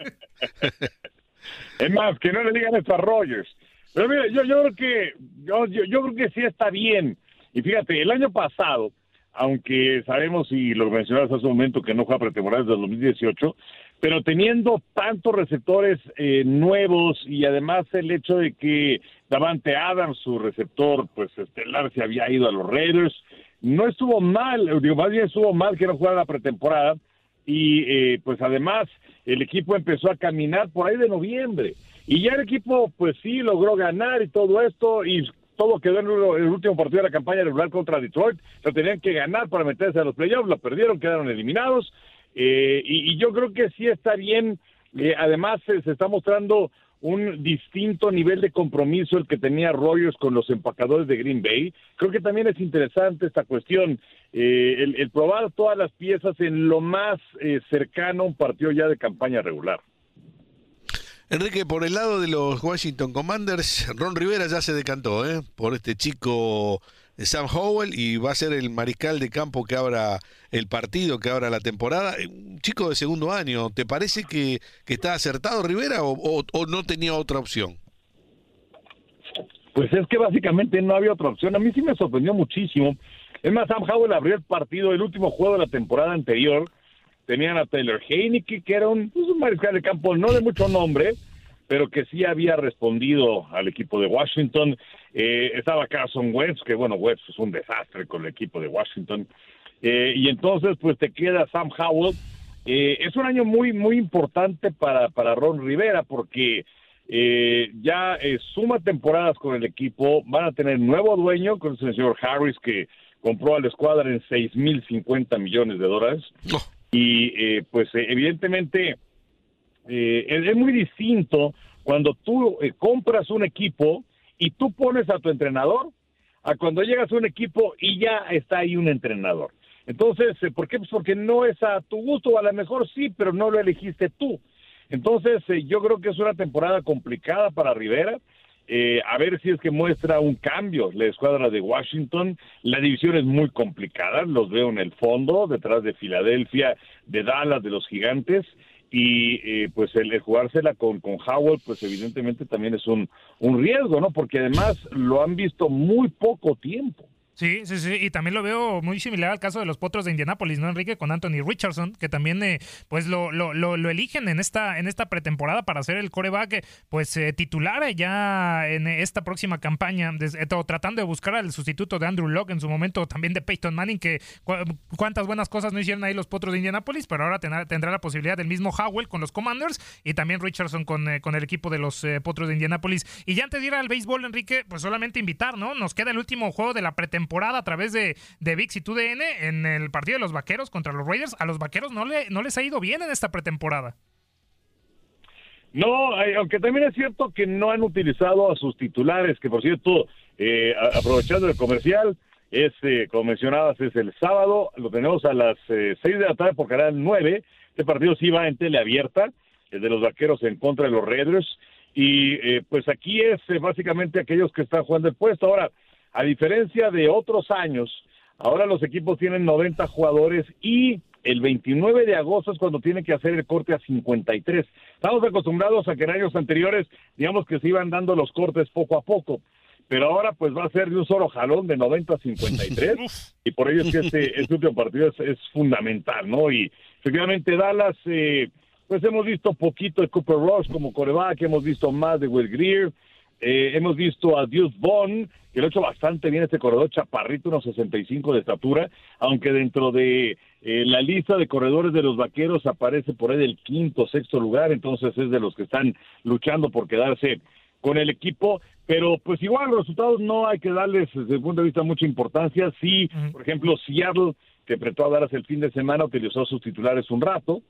Es más, que no le digan esto a Rogers. Pero mira, yo, yo creo que yo, yo, creo que sí está bien. Y fíjate, el año pasado, aunque sabemos y lo mencionabas hace un momento que no juega pretemporada desde el 2018, pero teniendo tantos receptores eh, nuevos y además el hecho de que Davante Adams, su receptor pues estelar, se había ido a los Raiders, no estuvo mal, digo, más bien estuvo mal que no jugara la pretemporada y eh, pues además el equipo empezó a caminar por ahí de noviembre. Y ya el equipo pues sí logró ganar y todo esto y todo quedó en el último partido de la campaña regular contra Detroit, lo tenían que ganar para meterse a los playoffs, lo perdieron, quedaron eliminados eh, y, yo creo que sí está bien. Eh, además, se está mostrando un distinto nivel de compromiso el que tenía Rogers con los empacadores de Green Bay. Creo que también es interesante esta cuestión, eh, el, probar todas las piezas en lo más cercano a un partido ya de campaña regular. Enrique, por el lado de los Washington Commanders, Ron Rivera ya se decantó ¿eh? por este chico Sam Howell y va a ser el mariscal de campo que abra el partido, que abra la temporada. Eh, un chico de segundo año, ¿te parece que, está acertado Rivera o, no tenía otra opción? Pues es que básicamente no había otra opción. A mí sí me sorprendió muchísimo. Es más, Sam Howell abrió el partido, el último juego de la temporada anterior. Tenían a Taylor Heineke, que era un, pues, un mariscal de campo no de mucho nombre, pero que sí había respondido al equipo de Washington. Eh, estaba Carson Wentz, que bueno, Wentz es un desastre con el equipo de Washington. Eh, y entonces, pues te queda Sam Howell. Eh, es un año muy, muy importante para, para Ron Rivera porque ya suma temporadas con el equipo, van a tener nuevo dueño con el señor Harris que compró a la escuadra en seis mil cincuenta millones de dólares. Y pues evidentemente es muy distinto cuando tú compras un equipo y tú pones a tu entrenador, a cuando llegas a un equipo y ya está ahí un entrenador. Entonces, eh, ¿por qué? Pues porque no es a tu gusto, a lo mejor sí, pero no lo elegiste tú. Entonces, eh, yo creo que es una temporada complicada para Rivera. Eh, a ver si es que muestra un cambio la escuadra de Washington. La división es muy complicada, los veo en el fondo, detrás de Filadelfia, de Dallas, de los Gigantes. Y eh, pues el, el jugársela con, con Howell, pues evidentemente también es un, un riesgo, ¿no? Porque además lo han visto muy poco tiempo. Sí, sí, sí, y también lo veo muy similar al caso de los Potros de Indianápolis, ¿no, Enrique? Con Anthony Richardson, que también eh, pues lo, lo, lo, eligen en esta, en esta pretemporada para ser el coreback pues eh, titular ya en esta próxima campaña, eh, tratando de buscar al sustituto de Andrew Locke en su momento, también de Peyton Manning, que cu- cuántas buenas cosas no hicieron ahí los Potros de Indianápolis, pero ahora tendrá, tendrá la posibilidad del mismo Howell con los Commanders y también Richardson con, eh, con el equipo de los eh, Potros de Indianápolis. Y ya antes de ir al béisbol, Enrique, pues solamente invitar, ¿no? Nos queda el último juego de la pretemporada a través de, de VIX y TUDN en el partido de los Vaqueros contra los Raiders. A los Vaqueros no, le, no les ha ido bien en esta pretemporada. No, aunque también es cierto que no han utilizado a sus titulares, que por cierto, eh, aprovechando el comercial, es, eh, como mencionabas, es el sábado, lo tenemos a las eh, 6 de la tarde por canal 9. Este partido sí va en teleabierta, el de los vaqueros en contra de los Raiders. Y eh, pues aquí es eh, básicamente aquellos que están jugando el puesto. Ahora, a diferencia de otros años, ahora los equipos tienen 90 jugadores y el 29 de agosto es cuando tienen que hacer el corte a 53. Estamos acostumbrados a que en años anteriores, digamos que se iban dando los cortes poco a poco, pero ahora pues va a ser de un solo jalón de 90 a 53 [laughs] y por ello es que este, este último partido es, es fundamental, ¿no? Y efectivamente Dallas, eh, pues hemos visto poquito de Cooper Rush como coreback, hemos visto más de Will Greer, eh, hemos visto a Deuce Vaughn, que lo ha hecho bastante bien este corredor chaparrito, unos 65 de estatura, aunque dentro de eh, la lista de corredores de los vaqueros aparece por ahí del quinto, sexto lugar, entonces es de los que están luchando por quedarse con el equipo, pero pues igual los resultados no hay que darles desde el punto de vista mucha importancia. Sí, por ejemplo, Seattle, que apretó a Dallas el fin de semana, utilizó sus titulares un rato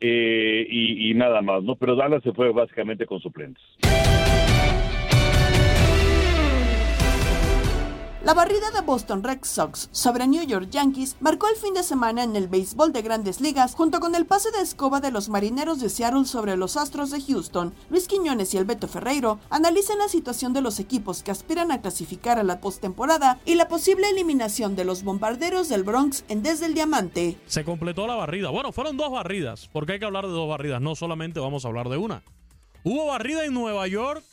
eh, y, y nada más, ¿no? Pero Dallas se fue básicamente con suplentes. La barrida de Boston Red Sox sobre New York Yankees marcó el fin de semana en el béisbol de grandes ligas junto con el pase de escoba de los marineros de Seattle sobre los Astros de Houston. Luis Quiñones y el Beto Ferreiro analizan la situación de los equipos que aspiran a clasificar a la postemporada y la posible eliminación de los bombarderos del Bronx en Desde el Diamante. Se completó la barrida. Bueno, fueron dos barridas, porque hay que hablar de dos barridas, no solamente vamos a hablar de una. Hubo barrida en Nueva York,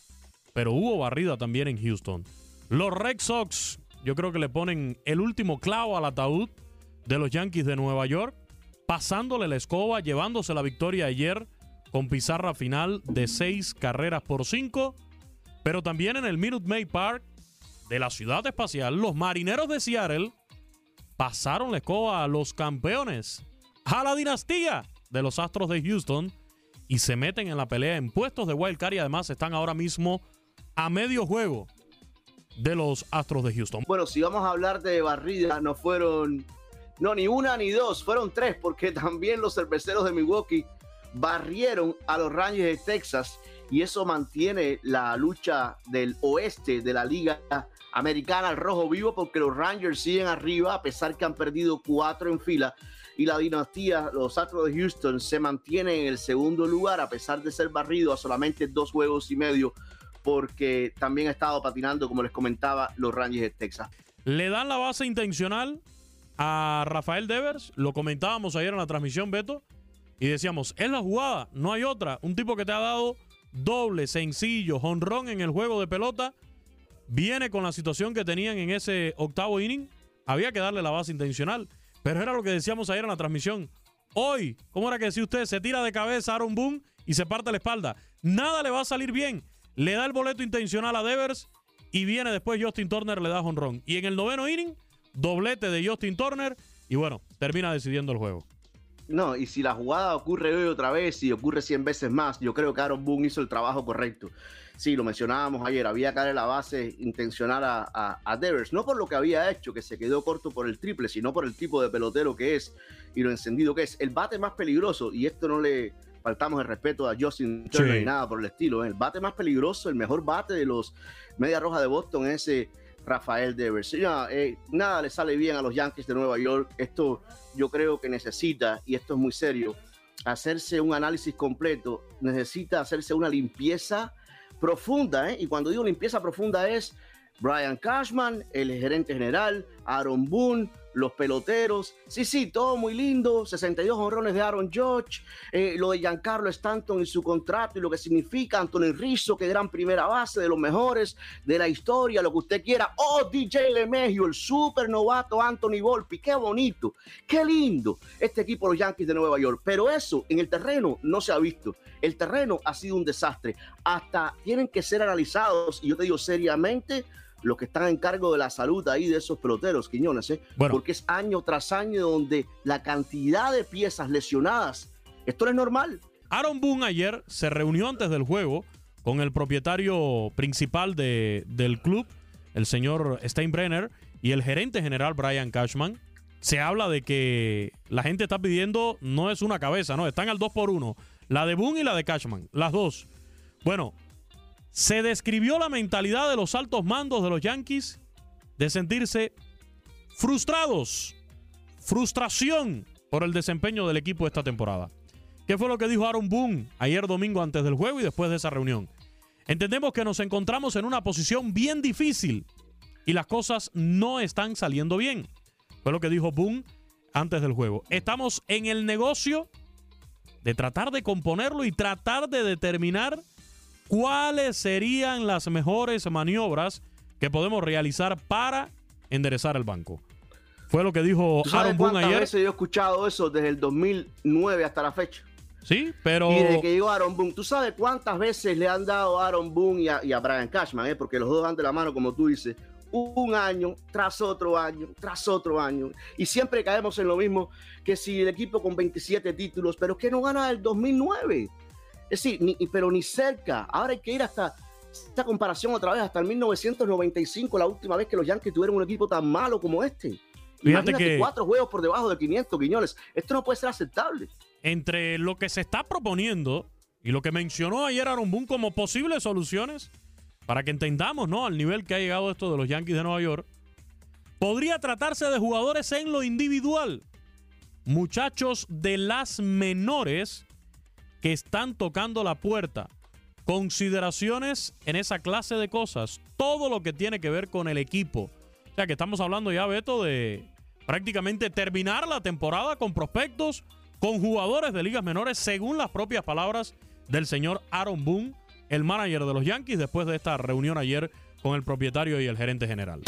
pero hubo barrida también en Houston. Los Red Sox, yo creo que le ponen el último clavo al ataúd de los Yankees de Nueva York, pasándole la escoba, llevándose la victoria ayer con pizarra final de seis carreras por cinco. Pero también en el Minute Maid Park de la ciudad espacial, los marineros de Seattle pasaron la escoba a los campeones, a la dinastía de los Astros de Houston y se meten en la pelea en puestos de wild card y además están ahora mismo a medio juego de los Astros de Houston. Bueno, si vamos a hablar de barrida, no fueron, no, ni una ni dos, fueron tres, porque [laughs] también los cerveceros de Milwaukee barrieron a los Rangers de Texas y eso mantiene la lucha del oeste de la liga americana al rojo vivo porque los Rangers siguen arriba a pesar que han perdido cuatro en fila y la dinastía, los Astros de Houston, se mantiene en el segundo lugar a pesar de ser barrido a solamente dos juegos y medio porque también ha estado patinando, como les comentaba, los Rangers de Texas. Le dan la base intencional a Rafael Devers, lo comentábamos ayer en la transmisión, Beto, y decíamos, es la jugada, no hay otra. Un tipo que te ha dado doble, sencillo, honrón en el juego de pelota, viene con la situación que tenían en ese octavo inning, había que darle la base intencional. Pero era lo que decíamos ayer en la transmisión. Hoy, ¿cómo era que decía usted? Se tira de cabeza Aaron Boone y se parte la espalda. Nada le va a salir bien. Le da el boleto intencional a Devers y viene después Justin Turner, le da honrón. Y en el noveno inning, doblete de Justin Turner y bueno, termina decidiendo el juego. No, y si la jugada ocurre hoy otra vez y ocurre 100 veces más, yo creo que Aaron Boone hizo el trabajo correcto. Sí, lo mencionábamos ayer, había que la base intencional a, a, Devers, no por lo que había hecho, que se quedó corto por el triple, sino por el tipo de pelotero que es y lo encendido que es. El bate más peligroso, y esto no le faltamos el respeto a Justin Turner Sí. ni nada por el estilo, ¿eh? el bate más peligroso, el mejor bate de los Media Roja de Boston, ese Rafael Devers. No, eh, nada le sale bien a los Yankees de Nueva York. Esto yo creo que necesita, y esto es muy serio, hacerse un análisis completo. Necesita hacerse una limpieza profunda. ¿eh? Y cuando digo limpieza profunda es Brian Cashman, el gerente general, Aaron Boone, los peloteros. Sí, sí, todo muy lindo. 62 honrones de Aaron Judge. eh, lo de Giancarlo Stanton y su contrato y lo que significa Anthony Rizzo, que gran primera base de los mejores de la historia, lo que usted quiera. Oh, DJ LeMahieu, el super novato Anthony Volpi. Qué bonito, qué lindo este equipo, los Yankees de Nueva York. Pero eso en el terreno no se ha visto. El terreno ha sido un desastre. Hasta tienen que ser analizados, y yo te digo seriamente, los que están en cargo de la salud ahí de esos peloteros, Quiñones, ¿eh? porque es año tras año donde la cantidad de piezas lesionadas, esto no es normal. Aaron Boone ayer se reunió antes del juego con el propietario principal de- del club, el señor Steinbrenner, y el gerente general Brian Cashman. Se habla de que la gente está pidiendo, no es una cabeza, no, están al 2 por 1 La de Boone y la de Cashman, las dos. Bueno, se describió la mentalidad de los altos mandos de los Yankees de sentirse frustrados, frustración por el desempeño del equipo esta temporada. ¿Qué fue lo que dijo Aaron Boone ayer domingo antes del juego y después de esa reunión? Entendemos que nos encontramos en una posición bien difícil y las cosas no están saliendo bien. Fue lo que dijo Boone antes del juego. Estamos en el negocio de tratar de componerlo y tratar de determinar cuáles serían las mejores maniobras que podemos realizar para enderezar el banco. Fue lo que dijo ¿Tú sabes Aaron Boone ayer. veces yo he escuchado eso desde el 2009 hasta la fecha? Sí, pero Y desde que llegó Aaron Boone, ¿tú sabes cuántas veces le han dado a Aaron Boone y a, y a Brian Cashman? eh? Porque los dos van de la mano, como tú dices, un año tras otro año, tras otro año. Y siempre caemos en lo mismo que si el equipo con 27 títulos, pero que no gana el 2009. Es decir, ni, pero ni cerca. Ahora hay que ir hasta esta comparación otra vez, hasta el 1995, la última vez que los Yankees tuvieron un equipo tan malo como este. Fíjate Imagínate que- cuatro juegos por debajo de 500 guiñones. Esto no puede ser aceptable. entre lo que se está proponiendo y lo que mencionó ayer Aaron Boone como posibles soluciones, para que entendamos ¿no? al nivel que ha llegado esto de los Yankees de Nueva York, podría tratarse de jugadores en lo individual. Muchachos de las menores que están tocando la puerta. Consideraciones en esa clase de cosas. Todo lo que tiene que ver con el equipo. O sea que estamos hablando ya, Beto, de prácticamente terminar la temporada con prospectos, con jugadores de ligas menores, según las propias palabras del señor Aaron Boone, el manager de los Yankees, después de esta reunión ayer con el propietario y el gerente general.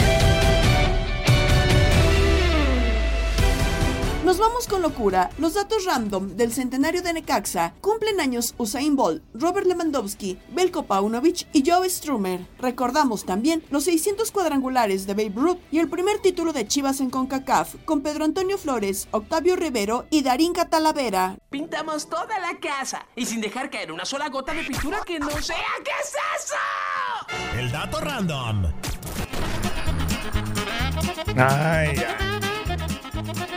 Nos vamos con locura. Los datos random del centenario de Necaxa cumplen años Usain Bolt, Robert Lewandowski, Belko Paunovic y Joe Strummer. Recordamos también los 600 cuadrangulares de Babe Ruth y el primer título de Chivas en CONCACAF con Pedro Antonio Flores, Octavio Rivero y Darín Catalavera. Pintamos toda la casa y sin dejar caer una sola gota de pintura que no sea. ¿Qué es eso? El dato random. Ay, ay.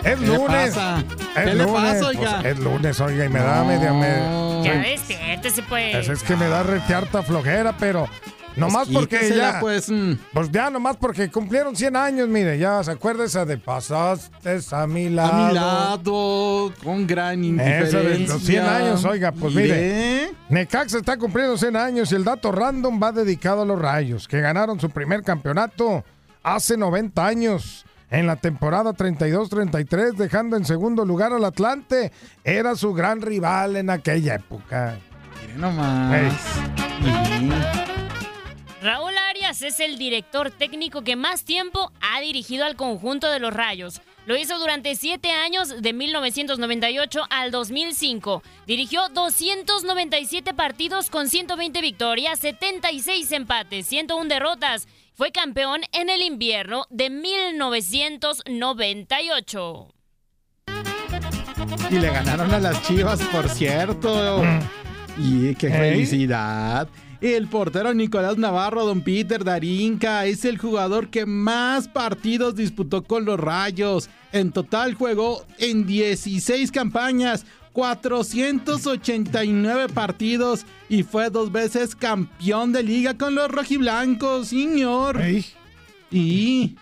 Es ¿Qué le lunes. pasa? Es ¿Qué le lunes. pasa, oiga? Pues es lunes, oiga, y me da media. me- Ya me- despiértese, pues. Pues es que me da rete harta flojera, pero nomás Pues porque ya. pues, Pues ya, nomás porque cumplieron 100 años, mire, ya se acuerda esa de pasaste a mi lado. A mi lado, con gran Esa de indiferencia. los 100 años, oiga, pues Mire. mire. Necaxa está cumpliendo 100 años y el dato random va dedicado a los Rayos, que ganaron su primer campeonato hace 90 años. En la temporada 32-33, dejando en segundo lugar al Atlante. Era su gran rival en aquella época. Mire nomás. Raúl Arias es el director técnico que más tiempo ha dirigido al conjunto de los Rayos. Lo hizo durante siete años, de 1998 al 2005. Dirigió 297 partidos con 120 victorias, 76 empates, 101 derrotas. Fue campeón en el invierno de 1998. Y le ganaron a las chivas, por cierto. Y qué felicidad. El portero Nicolás Navarro, don Peter Darinka, es el jugador que más partidos disputó con los Rayos. En total jugó en 16 campañas, 489 partidos y fue dos veces campeón de liga con los rojiblancos, señor. Y.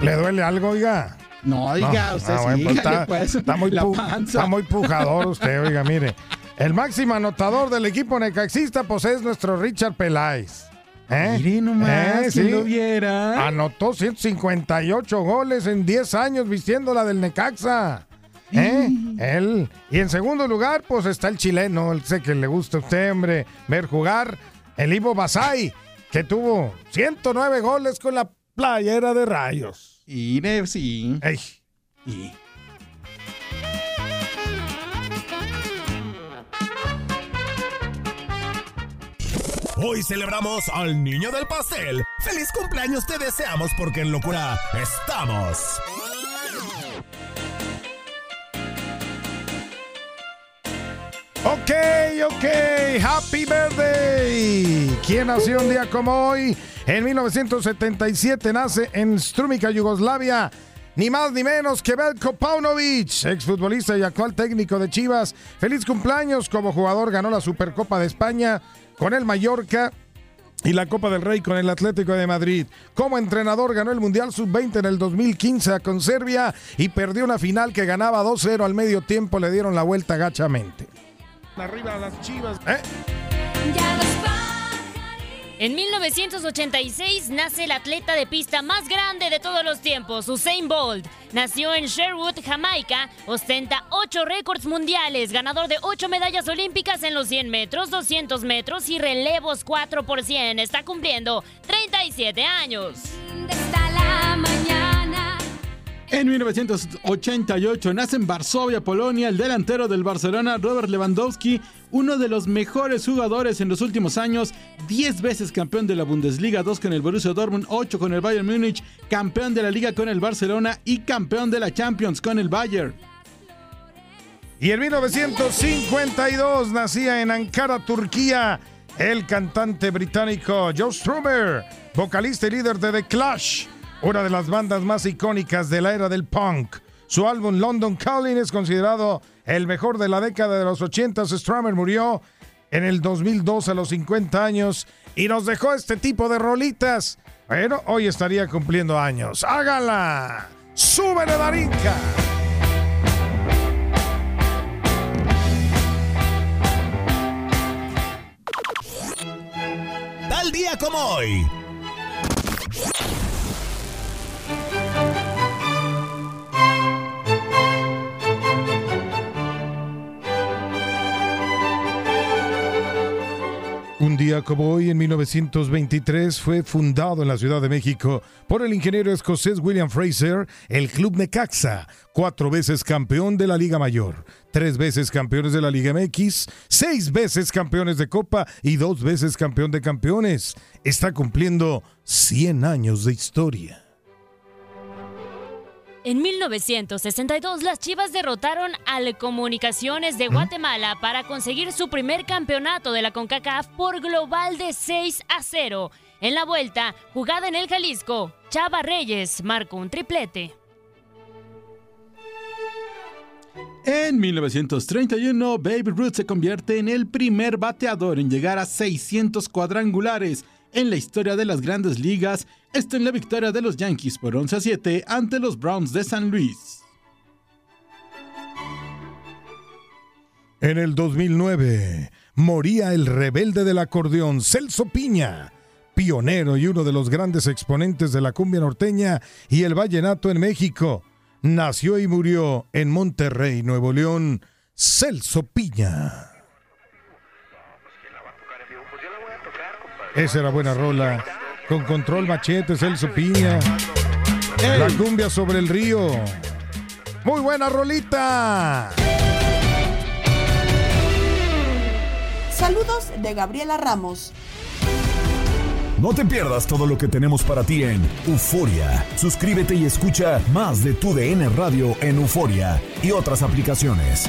¿Le duele algo, oiga? No, oiga, usted ah, bueno, sí, pues está, [laughs] pues, está muy pu- está muy pujador usted, oiga, mire. El máximo anotador del equipo necaxista pues es nuestro Richard Peláez. ¿Eh? Mire nomás, quien lo viera. Anotó 158 goles en 10 años vistiéndola del Necaxa. ¿Eh? Él. Y en segundo lugar, pues está el chileno, el sé que le gusta a usted, hombre, ver jugar, el Ivo Basay, que tuvo 109 goles con la playera de rayos. Y sí. Ey. Y. Hoy celebramos al niño del pastel. ¡Feliz cumpleaños te deseamos porque en locura estamos! Ok, ok, happy birthday. ¿Quién nació un día como hoy? En 1977 nace en Strumica, Yugoslavia. Ni más ni menos que Belko Paunovic, exfutbolista y actual técnico de Chivas. Feliz cumpleaños como jugador, ganó la Supercopa de España con el Mallorca y la Copa del Rey con el Atlético de Madrid. Como entrenador ganó el Mundial Sub-20 en el 2015 con Serbia y perdió una final que ganaba 2-0 al medio tiempo, le dieron la vuelta gachamente. Arriba las Chivas. ¿Eh? En 1986 nace el atleta de pista más grande de todos los tiempos, Usain Bolt. Nació en Sherwood, Jamaica, ostenta 8 récords mundiales, ganador de 8 medallas olímpicas en los 100 metros, 200 metros y relevos 4 por 100. Está cumpliendo 37 años. En 1988 nace en Varsovia, Polonia, el delantero del Barcelona, Robert Lewandowski, uno de los mejores jugadores en los últimos años, 10 veces campeón de la Bundesliga, 2 con el Borussia Dortmund, 8 con el Bayern Múnich, campeón de la Liga con el Barcelona y campeón de la Champions con el Bayern. Y en 1952 nacía en Ankara, Turquía, el cantante británico Joe Strummer, vocalista y líder de The Clash, una de las bandas más icónicas de la era del punk. Su álbum London Calling es considerado el mejor de la década de los 80. Strummer murió en el 2002 a los 50 años y nos dejó este tipo de rolitas. Bueno, hoy estaría cumpliendo años. ¡Hágala! ¡Súbele, Darinka! Tal día como hoy. Como hoy, en 1923, fue fundado en la Ciudad de México por el ingeniero escocés William Fraser el Club Necaxa, cuatro veces campeón de la Liga Mayor, tres veces campeones de la Liga MX, seis veces campeones de Copa y dos veces campeón de campeones. Está cumpliendo 100 años de historia. En 1962, las Chivas derrotaron al Comunicaciones de Guatemala para conseguir su primer campeonato de la CONCACAF por global de 6 a 0. En la vuelta, jugada en el Jalisco, Chava Reyes marcó un triplete. En 1931, Babe Ruth se convierte en el primer bateador en llegar a 600 cuadrangulares en la historia de las grandes ligas, esto en la victoria de los Yankees por 11 a 7 ante los Browns de San Luis. En el 2009, moría el rebelde del acordeón Celso Piña, pionero y uno de los grandes exponentes de la cumbia norteña y el vallenato en México. Nació y murió en Monterrey, Nuevo León, Celso Piña. Esa era buena rola. Con control machete, Celso Piña. La cumbia sobre el río. Muy buena rolita. Saludos de Gabriela Ramos. No te pierdas todo lo que tenemos para ti en Euforia. Suscríbete y escucha más de tu DN Radio en Euforia y otras aplicaciones.